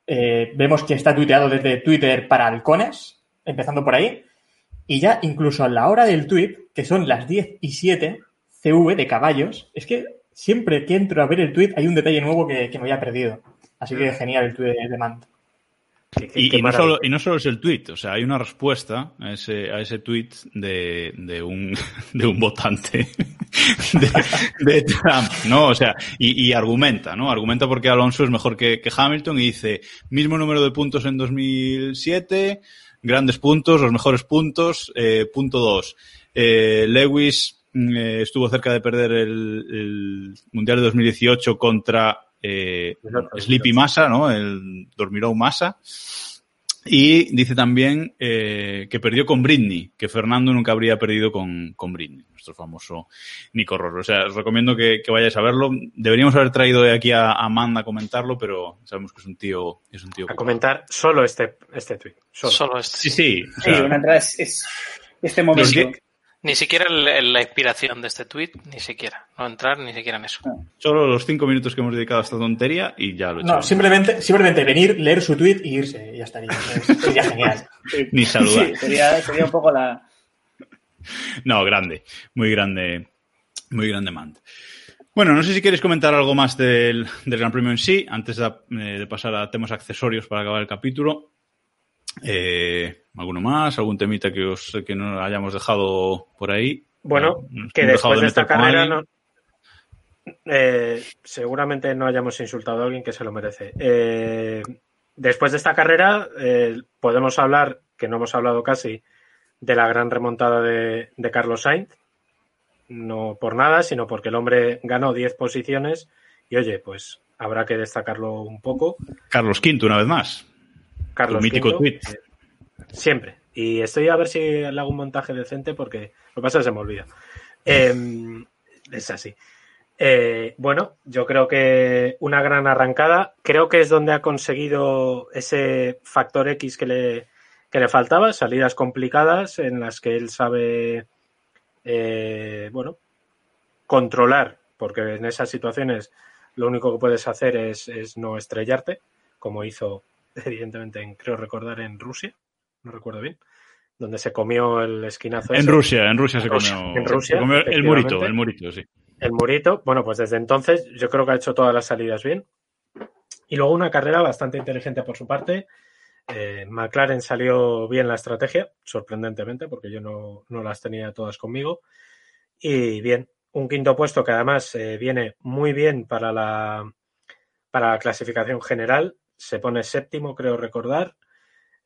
vemos que está tuiteado desde Twitter para halcones, empezando por ahí, y ya incluso a la hora del tweet, que son las 10 y 7 CV de caballos, es que siempre que entro a ver el tweet hay un detalle nuevo que, que me había perdido. Así que genial el tweet de, de Mant. Y, y no solo, y no solo es el tweet, o sea, hay una respuesta a ese, a ese tweet de, de, un, de un votante de, de Trump, ¿no? O sea, y, y argumenta, ¿no? Argumenta porque Alonso es mejor que, que Hamilton y dice, mismo número de puntos en 2007, grandes puntos, los mejores puntos, eh, punto dos. Eh, Lewis mm, eh, estuvo cerca de perder el, el Mundial de 2018 contra eh, Sleepy Massa, ¿no? El Dormirou Massa. Y dice también eh, que perdió con Britney, que Fernando nunca habría perdido con, con Britney, nuestro famoso Nico Rorro. O sea, os recomiendo que, que vayáis a verlo. Deberíamos haber traído de aquí a Amanda a comentarlo, pero sabemos que es un tío, es un tío. A comentar solo este, este tweet. Solo. Solo este. Sí, sí. o Sí, una entrada es, es este momento. Ni siquiera la inspiración de este tweet, ni siquiera. No entrar ni siquiera en eso. solo los cinco minutos que hemos dedicado a esta tontería y ya lo he hecho. No, simplemente, simplemente venir, leer su tweet y irse. y Ya estaría. Es- Sería genial. Ni saludar. Sí, sería, sería un poco la. No, grande, muy grande, muy grande Mant. Bueno, no sé si queréis comentar algo más del, del Gran Premio en sí, antes de, eh, de pasar a temas accesorios para acabar el capítulo. Eh, ¿Alguno más? ¿Algún temita que, os, que no hayamos dejado por ahí? Bueno, Nos que después de esta carrera no, eh, seguramente no hayamos insultado a alguien que se lo merece. Eh, después de esta carrera eh, podemos hablar, que no hemos hablado casi, de la gran remontada de, de Carlos Sainz. No por nada, sino porque el hombre ganó 10 posiciones y oye, pues habrá que destacarlo un poco. Carlos V, una vez más. Carlos Tu mítico tweet. eh, siempre. Y estoy a ver si le hago un montaje decente porque lo que pasa es que se me olvida. Eh, es así. Eh, bueno, yo creo que una gran arrancada. Creo que es donde ha conseguido ese factor X que le, que le faltaba, salidas complicadas en las que él sabe, eh, bueno, controlar, porque en esas situaciones lo único que puedes hacer es, es no estrellarte, como hizo evidentemente, en, creo recordar, en Rusia, no recuerdo bien, donde se comió el esquinazo. En ese. Rusia, en Rusia se comió, en Rusia, se comió el murito, el murito, sí. El murito, bueno, pues desde entonces yo creo que ha hecho todas las salidas bien. Y luego una carrera bastante inteligente por su parte. Eh, McLaren salió bien la estrategia, sorprendentemente, porque yo no, no las tenía todas conmigo. Y bien, un quinto puesto que además eh, viene muy bien para la, para la clasificación general. Se pone séptimo, creo recordar.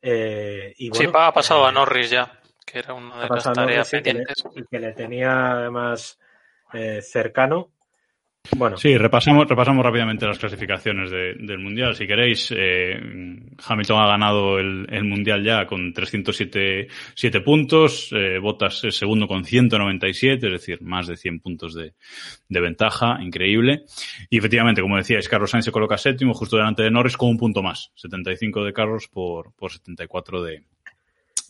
Eh, y sí, bueno, ha pasado a eh, Norris ya, que era una de las a tareas Norris, sí, que le- pendientes. y que le tenía además eh, cercano. Bueno, Sí, repasamos, repasamos rápidamente las clasificaciones de- del Mundial. Si queréis, eh, Hamilton ha ganado el, Mundial ya con 307 siete puntos, eh, Bottas es segundo con 197, es decir, más de 100 puntos de, de ventaja, increíble. Y efectivamente, como decíais, Carlos Sainz se coloca séptimo, justo delante de Norris con un punto más, 75 de Carlos por, por 74 de,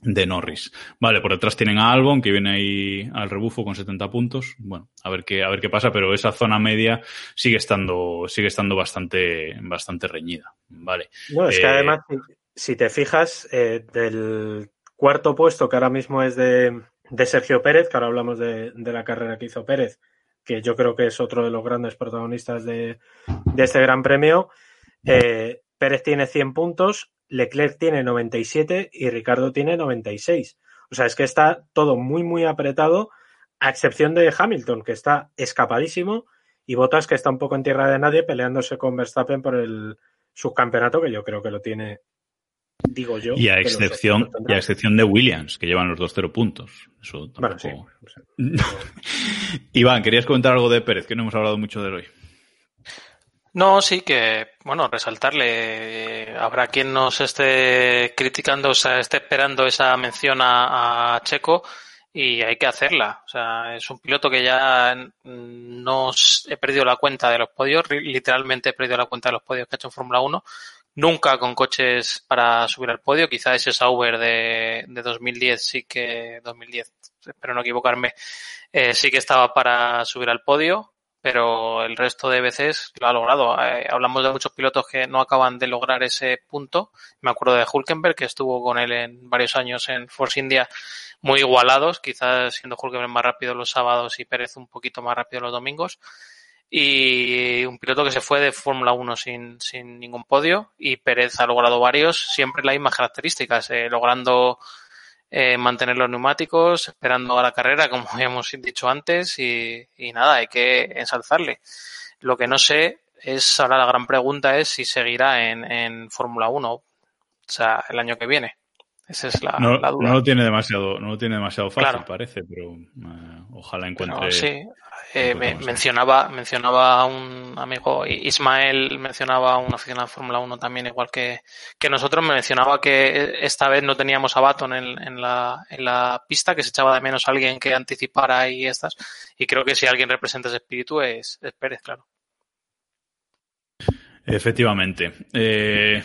de Norris. Vale, por detrás tienen a Albon, que viene ahí al rebufo con 70 puntos. Bueno, a ver qué, a ver qué pasa, pero esa zona media sigue estando, sigue estando bastante, bastante reñida. Vale. No, es que Eh, además, si- si te fijas, eh, del cuarto puesto, que ahora mismo es de, de Sergio Pérez, que ahora hablamos de, de, la carrera que hizo Pérez, que yo creo que es otro de los grandes protagonistas de, de este Gran Premio. Eh, Pérez tiene 100 puntos, Leclerc tiene 97 y Ricardo tiene 96. O sea, es que está todo muy, muy apretado, a excepción de Hamilton, que está escapadísimo, y Bottas, que está un poco en tierra de nadie, peleándose con Verstappen por el subcampeonato, que yo creo que lo tiene digo yo. Y a excepción, y a excepción de Williams, que llevan los dos cero puntos. Eso tampoco... bueno, sí. Iván, querías comentar algo de Pérez, que no hemos hablado mucho de él hoy. No, sí que, bueno, resaltarle. Habrá quien nos esté criticando, o sea, esté esperando esa mención a, Checo y hay que hacerla. O sea, es un piloto que ya no he perdido la cuenta de los podios, literalmente he perdido la cuenta de los podios que ha hecho en Fórmula 1 nunca con coches para subir al podio. Quizá ese Sauber de, de 2010 sí que, 2010, espero no equivocarme, eh, sí que estaba para subir al podio, pero el resto de veces lo ha logrado. Eh, hablamos de muchos pilotos que no acaban de lograr ese punto. Me acuerdo de Hulkenberg, que estuvo con él en varios años en Force India, muy igualados, quizás siendo Hulkenberg más rápido los sábados y Pérez un poquito más rápido los domingos y un piloto que se fue de Fórmula 1 sin, sin ningún podio y Pérez ha logrado varios, siempre las mismas características, eh, logrando eh, mantener los neumáticos, esperando a la carrera, como hemos dicho antes, y, y nada, hay que ensalzarle. Lo que no sé es, ahora la gran pregunta es si seguirá en, en Fórmula 1, o sea, el año que viene. Esa es la, no, la duda. No lo tiene demasiado, no lo tiene demasiado fácil, claro. parece, pero uh, ojalá encuentre. Pero sí, eh, me, mencionaba, mencionaba un amigo, Ismael mencionaba un aficionado de Fórmula 1 también, igual que, que nosotros, me mencionaba que esta vez no teníamos a Baton en, en, la, en la pista, que se echaba de menos a alguien que anticipara y estas, y creo que si alguien representa ese espíritu es, es Pérez, claro. Efectivamente. Eh,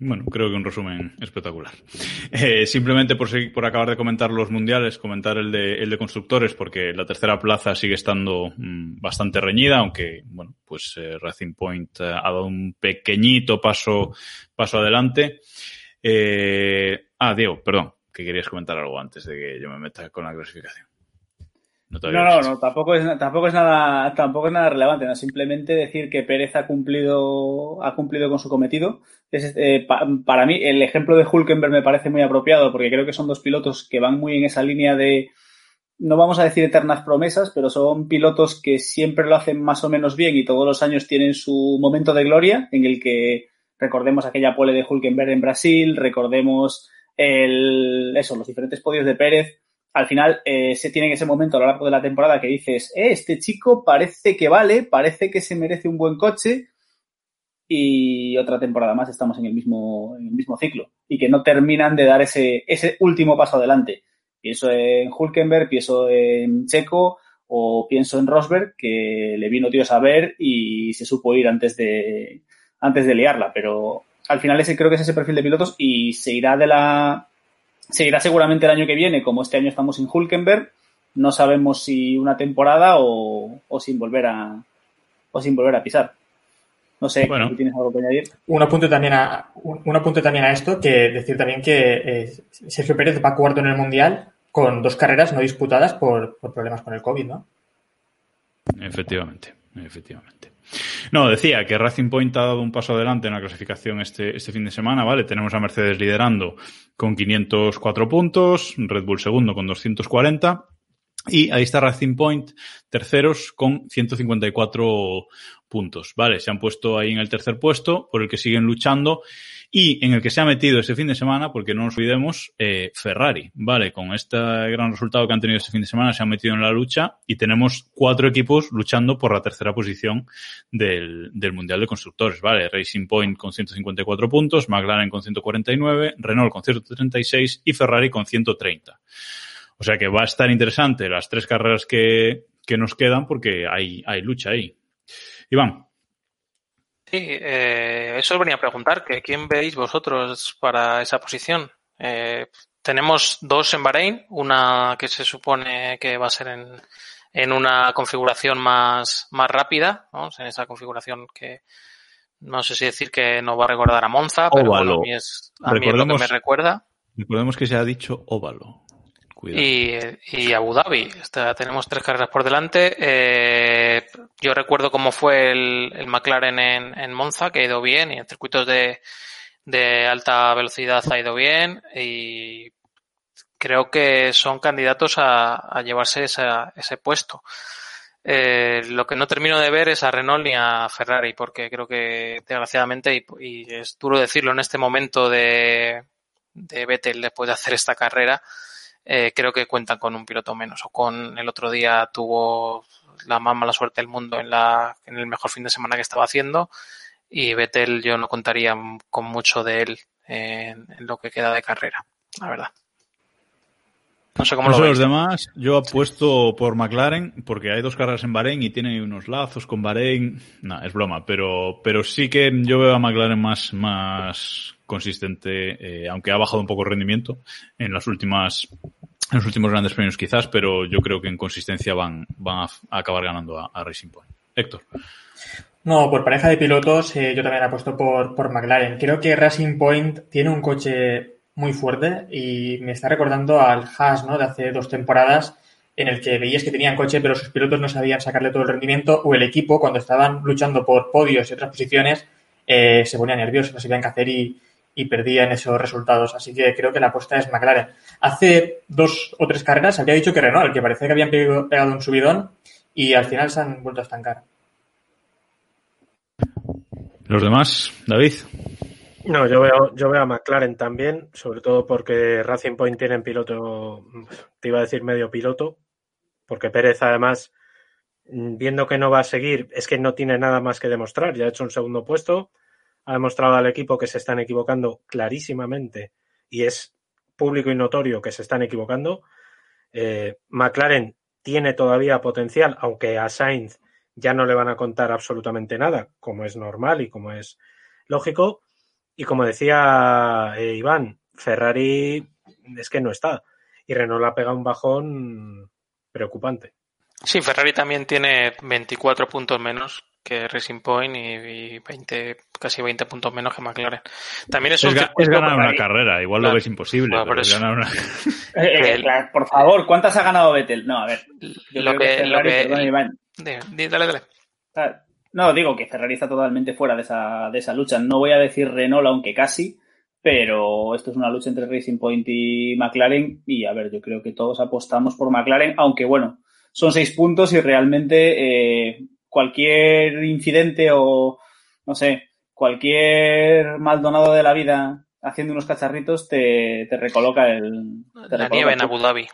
bueno, creo que un resumen espectacular. Eh, simplemente por, seguir, por acabar de comentar los mundiales, comentar el de, el de constructores, porque la tercera plaza sigue estando mmm, bastante reñida, aunque, bueno, pues eh, Racing Point eh, ha dado un pequeñito paso, paso adelante. Eh, ah, Diego, perdón, que querías comentar algo antes de que yo me meta con la clasificación. No, no, no, no, tampoco es, tampoco es nada, tampoco es nada relevante, no, simplemente decir que Pérez ha cumplido, ha cumplido con su cometido. Es, eh, pa, para mí, el ejemplo de Hulkenberg me parece muy apropiado porque creo que son dos pilotos que van muy en esa línea de, no vamos a decir eternas promesas, pero son pilotos que siempre lo hacen más o menos bien y todos los años tienen su momento de gloria en el que recordemos aquella pole de Hulkenberg en Brasil, recordemos el, eso, los diferentes podios de Pérez al final eh, se tiene ese momento a lo largo de la temporada que dices, eh, este chico parece que vale, parece que se merece un buen coche y otra temporada más estamos en el mismo, en el mismo ciclo y que no terminan de dar ese, ese último paso adelante. Pienso en Hulkenberg, pienso en Checo o pienso en Rosberg que le vino Dios a ver y se supo ir antes de, antes de liarla, pero al final ese creo que es ese perfil de pilotos y se irá de la, Seguirá seguramente el año que viene, como este año estamos sin Hulkenberg. No sabemos si una temporada o, o sin volver a o sin volver a pisar. No sé, bueno, ¿tienes algo que añadir? Un apunte también a, un apunte también a esto, que decir también que eh, Sergio Pérez va cuarto en el Mundial con dos carreras no disputadas por, por problemas con el COVID, ¿no? Efectivamente, efectivamente. No, decía que Racing Point ha dado un paso adelante en la clasificación este, este fin de semana, ¿vale? Tenemos a Mercedes liderando con 504 puntos, Red Bull segundo con 240 y ahí está Racing Point terceros con 154 puntos, ¿vale? Se han puesto ahí en el tercer puesto por el que siguen luchando y en el que se ha metido ese fin de semana, porque no nos olvidemos, eh, Ferrari, ¿vale? Con este gran resultado que han tenido este fin de semana, se han metido en la lucha y tenemos cuatro equipos luchando por la tercera posición del, del Mundial de Constructores, ¿vale? Racing Point con 154 puntos, McLaren con 149, Renault con 136 y Ferrari con 130. O sea que va a estar interesante las tres carreras que, que nos quedan porque hay, hay lucha ahí. Iván. Sí, eh, eso os venía a preguntar, que quién veis vosotros para esa posición. Eh, tenemos dos en Bahrein, una que se supone que va a ser en, en una configuración más, más rápida, ¿no? en esa configuración que no sé si decir que nos va a recordar a Monza, pero bueno, a mí es, a mí es lo que me recuerda. Recordemos que se ha dicho óvalo. Y, Abu Dhabi. Tenemos tres carreras por delante. Eh, yo recuerdo cómo fue el, McLaren en, en Monza, que ha ido bien, y en circuitos de, de alta velocidad ha ido bien. Y creo que son candidatos a, llevarse esa- ese puesto. Eh, lo que no termino de ver es a Renault ni a Ferrari, porque creo que desgraciadamente, y, y es duro decirlo en este momento de, de Vettel después de hacer esta carrera, eh, creo que cuentan con un piloto menos. O con el otro día tuvo la más mala suerte del mundo en, la, en el mejor fin de semana que estaba haciendo. Y Vettel yo no contaría con mucho de él en, en lo que queda de carrera, la verdad. No sé cómo No lo sé los demás, yo apuesto por McLaren porque hay dos carreras en Bahrein y tienen unos lazos con Bahrein. No, es broma, pero, pero sí que yo veo a McLaren más, más consistente, eh, aunque ha bajado un poco el rendimiento en las últimas, en los últimos grandes premios quizás, pero yo creo que en consistencia van, a, acabar ganando a, a Racing Point. Héctor. No, por pareja de pilotos, eh, yo también apuesto por, por McLaren. Creo que Racing Point tiene un coche muy fuerte y me está recordando al Haas, ¿no? De hace dos temporadas en el que veías que tenían coche pero sus pilotos no sabían sacarle todo el rendimiento o el equipo cuando estaban luchando por podios y otras posiciones eh, se ponía nervioso, no sabían qué hacer y, y perdían esos resultados. Así que creo que la apuesta es McLaren. Hace dos o tres carreras había dicho que Renault, que parecía que habían pegado pegado un subidón y al final se han vuelto a estancar. Los demás, David. No, yo veo, yo veo a McLaren también, sobre todo porque Racing Point tiene en piloto, te iba a decir medio piloto, porque Pérez además, viendo que no va a seguir, es que no tiene nada más que demostrar, ya ha hecho un segundo puesto, ha demostrado al equipo que se están equivocando clarísimamente y es público y notorio que se están equivocando. Eh, McLaren tiene todavía potencial, aunque a Sainz ya no le van a contar absolutamente nada, como es normal y como es lógico. Y como decía eh, Iván, Ferrari es que no está. Y Renault ha pegado un bajón preocupante. Sí, Ferrari también tiene 24 puntos menos que Racing Point y, y 20, casi 20 puntos menos que McLaren. También es Es, un ga- circuito es ganar una carrera, igual Claro. lo ves imposible, Bueno, pero por es eso. ganar una... Eh, eh, claro, por favor, ¿cuántas ha ganado Vettel? No, a ver. Lo que- lo Ferrari, que- perdón, Iván, Di- di- Dale, dale. Ah, No, digo que Ferrari está totalmente fuera de esa, de esa lucha. No voy a decir Renault, aunque casi, pero esto es una lucha entre Racing Point y McLaren. Y a ver, yo creo que todos apostamos por McLaren, aunque bueno, son seis puntos y realmente eh, cualquier incidente o, no sé, cualquier Maldonado de la vida haciendo unos cacharritos te, te recoloca el. te La recoloca nieve en Abu Dhabi.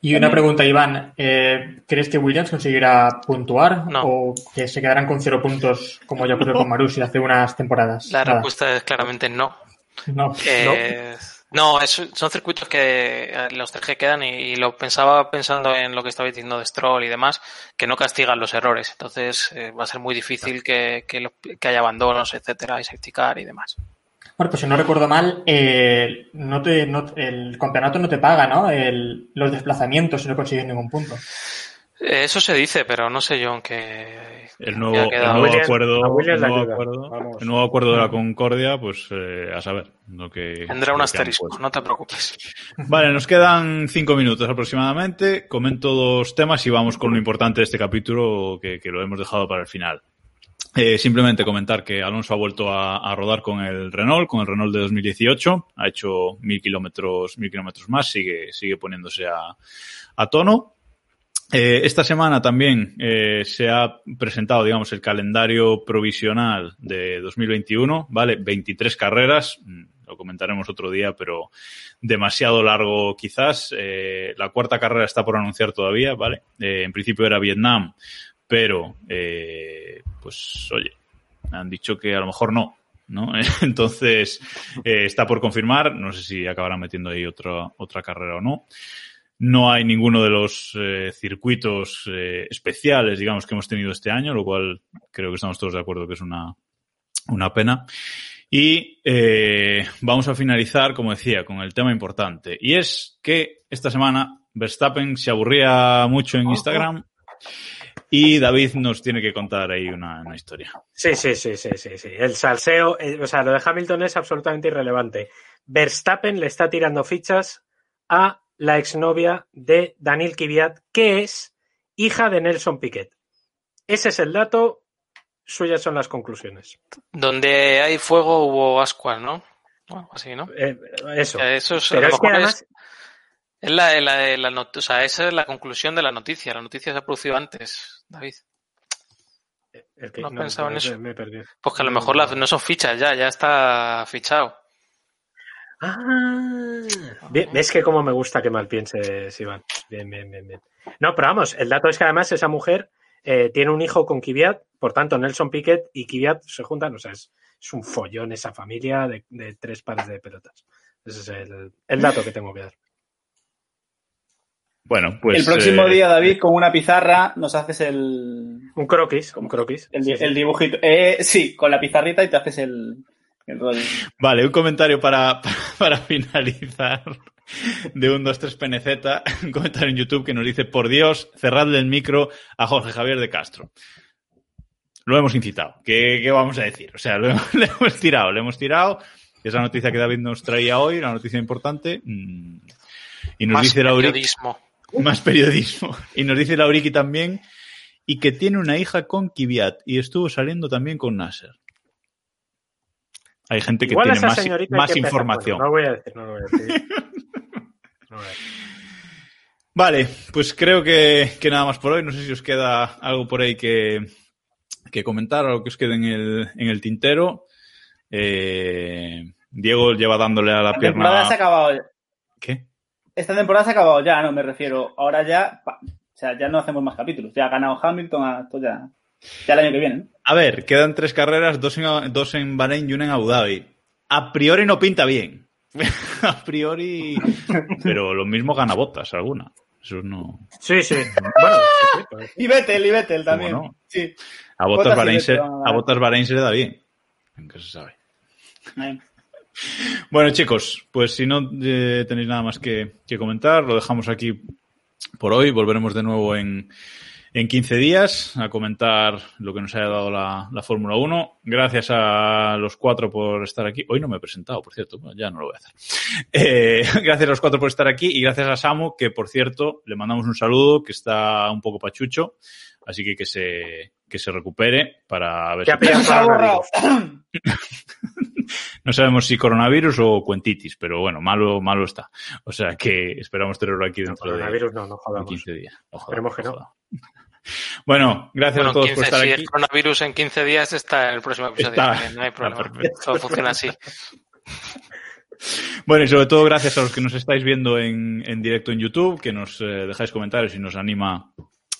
Y una pregunta, Iván. eh, ¿Crees que Williams conseguirá puntuar o que se quedarán con cero puntos como ya ocurrió con Marusi hace unas temporadas? La Nada. respuesta es claramente no. No. Eh, no, es- son circuitos que eh, los tres que quedan y, y lo pensaba pensando en lo que estaba diciendo de Stroll y demás, que no castigan los errores. Entonces eh, va a ser muy difícil que, que, lo- que haya abandonos, etcétera, y safety car y demás. Bueno, pues si no recuerdo mal, eh, no te, no- el campeonato no te paga, ¿no? El- los desplazamientos si no consigues ningún punto. Eh, Eso se dice, pero no sé yo en qué. El nuevo, el nuevo acuerdo, el nuevo acuerdo, Vamos. el nuevo acuerdo de la Concordia, pues eh, a saber lo que Tendrá un asterisco, no te preocupes. Vale, nos quedan cinco minutos aproximadamente. Comento dos temas y vamos con lo importante de este capítulo que, que lo hemos dejado para el final. Eh, simplemente comentar que Alonso ha vuelto a, a rodar con el Renault, con el Renault de 2018. Ha hecho mil kilómetros, mil kilómetros más, sigue, sigue poniéndose a, a tono. Eh, esta semana también eh, se ha presentado, digamos, el calendario provisional de 2021, ¿vale? 23 carreras, mm, lo comentaremos otro día, pero demasiado largo quizás. Eh, la cuarta carrera está por anunciar todavía, ¿vale? Eh, en principio era Vietnam, pero, pues, oye, han dicho que a lo mejor no, ¿no? Entonces, está por confirmar, no sé si acabarán metiendo ahí otra, otra carrera o no. No hay ninguno de los eh, circuitos eh, especiales, digamos, que hemos tenido este año, lo cual creo que estamos todos de acuerdo que es una, una pena. Y eh, vamos a finalizar, como decía, con el tema importante. Y es que esta semana Verstappen se aburría mucho en Instagram y David nos tiene que contar ahí una, una historia. Sí, sí, sí, sí, sí, sí. El salseo, eh, o sea, lo de Hamilton es absolutamente irrelevante. Verstappen le está tirando fichas a la exnovia de Daniel Kiviat, que es hija de Nelson Piquet. Ese es el dato, suyas son las conclusiones. Donde hay fuego hubo ascuas, ¿no? Así, ¿no? Eh, eso. Eso es, Pero es que mejor además- es- es la, la- la not- o sea, esa es la conclusión de la noticia. La noticia se ha producido antes, David. El que- ¿No no, pensaba en eso? me. Pues que a lo mejor las- no son fichas ya, ya está fichado. Ah, Bien, ¿Ves que cómo me gusta que mal pienses, Iván? Bien, bien, bien, bien. No, pero vamos, el dato es que además esa mujer eh, tiene un hijo con Kiviat, por tanto Nelson Piquet y Kiviat se juntan, o sea, es, es un follón esa familia de, de tres pares de pelotas. Ese es el, el dato que tengo que dar. Bueno, pues. el próximo eh, día, David, con una pizarra nos haces el, Un croquis, un croquis. el, el dibujito. Eh, sí, con la pizarrita y te haces el. Vale, un comentario para, para finalizar de un 2-3 PNZ, un comentario en YouTube que nos dice, por Dios, cerradle el micro a Jorge Javier de Castro. Lo hemos incitado. ¿Qué, qué vamos a decir? O sea, lo hemos, le hemos tirado, le hemos tirado. Esa noticia que David nos traía hoy, una noticia importante. mm, Y nos Más dice Lauric, periodismo. más periodismo. Y nos dice Lauriki también, y que tiene una hija con Kiviat y estuvo saliendo también con Nasser. Hay gente que Igual tiene más, que información. bueno, no voy a decir, no lo voy a decir. No voy a decir. Vale, pues creo que, que nada más por hoy. No sé si os queda algo por ahí que, que comentar, algo que os quede en el, en el tintero. Eh, Diego lleva dándole a la La temporada se ha pierna. acabado. ya. ¿Qué? Esta temporada se ha acabado ya, no me refiero. Ahora ya, pa- o sea, ya no hacemos más capítulos. Ya ha ganado Hamilton, a, esto ya, ya el año que viene. ¿no? A ver, quedan tres carreras, dos en, dos en Bahrein y una en Abu Dhabi. A priori no pinta bien. a priori. Pero lo mismo gana botas alguna. Eso no. Sí, sí. Bueno, sí, sí. Y Vettel, y Vettel también. no? Sí. A botas, Bahrein se, a botas Bahrein le da bien. Nunca se sabe. Bueno, chicos, pues si no eh, tenéis nada más que, que comentar, lo dejamos aquí por hoy. Volveremos de nuevo en, en 15 días a comentar lo que nos haya dado la, la Fórmula 1. Gracias a los cuatro por estar aquí. Hoy no me he presentado, por cierto, Bueno, ya no lo voy a hacer. Eh, gracias a los cuatro por estar aquí y gracias a Samu, que por cierto le mandamos un saludo, que está un poco pachucho, así que que se, que se recupere para ver si no sabemos si coronavirus o cuentitis, pero bueno, malo, malo está. O sea que esperamos tenerlo aquí dentro de, Coronavirus no, no de jodamos. 15 días. No Esperemos que no. Bueno, gracias Bueno, a todos 15, por estar si aquí. el coronavirus en 15 días está en el próximo episodio. Está- también, no hay problema. Todo funciona así. Bueno, y sobre todo gracias a los que nos estáis viendo en, en directo en YouTube, que nos eh, dejáis comentarios y nos anima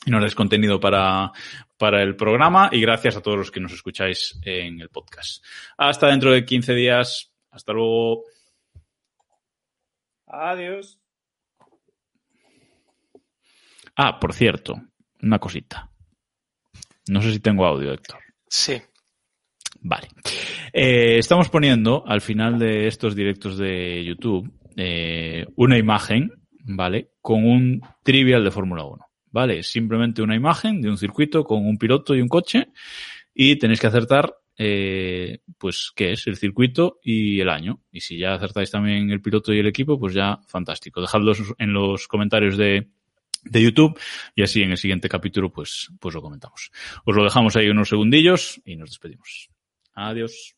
y nos dais contenido para, para el programa. Y gracias a todos los que nos escucháis en el podcast. Hasta dentro de 15 días. Hasta luego. Adiós. Ah, por cierto, una cosita. No sé si tengo audio, Héctor. Sí. Vale. Eh, estamos poniendo al final de estos directos de YouTube eh, una imagen, ¿vale? Con un trivial de Fórmula 1, ¿vale? Simplemente una imagen de un circuito con un piloto y un coche y tenéis que acertar, eh, pues, qué es el circuito y el año. Y si ya acertáis también el piloto y el equipo, pues ya fantástico. Dejadlos en los comentarios de, de YouTube y así en el siguiente capítulo pues, pues lo comentamos. Os lo dejamos ahí unos segundillos y nos despedimos. Adiós.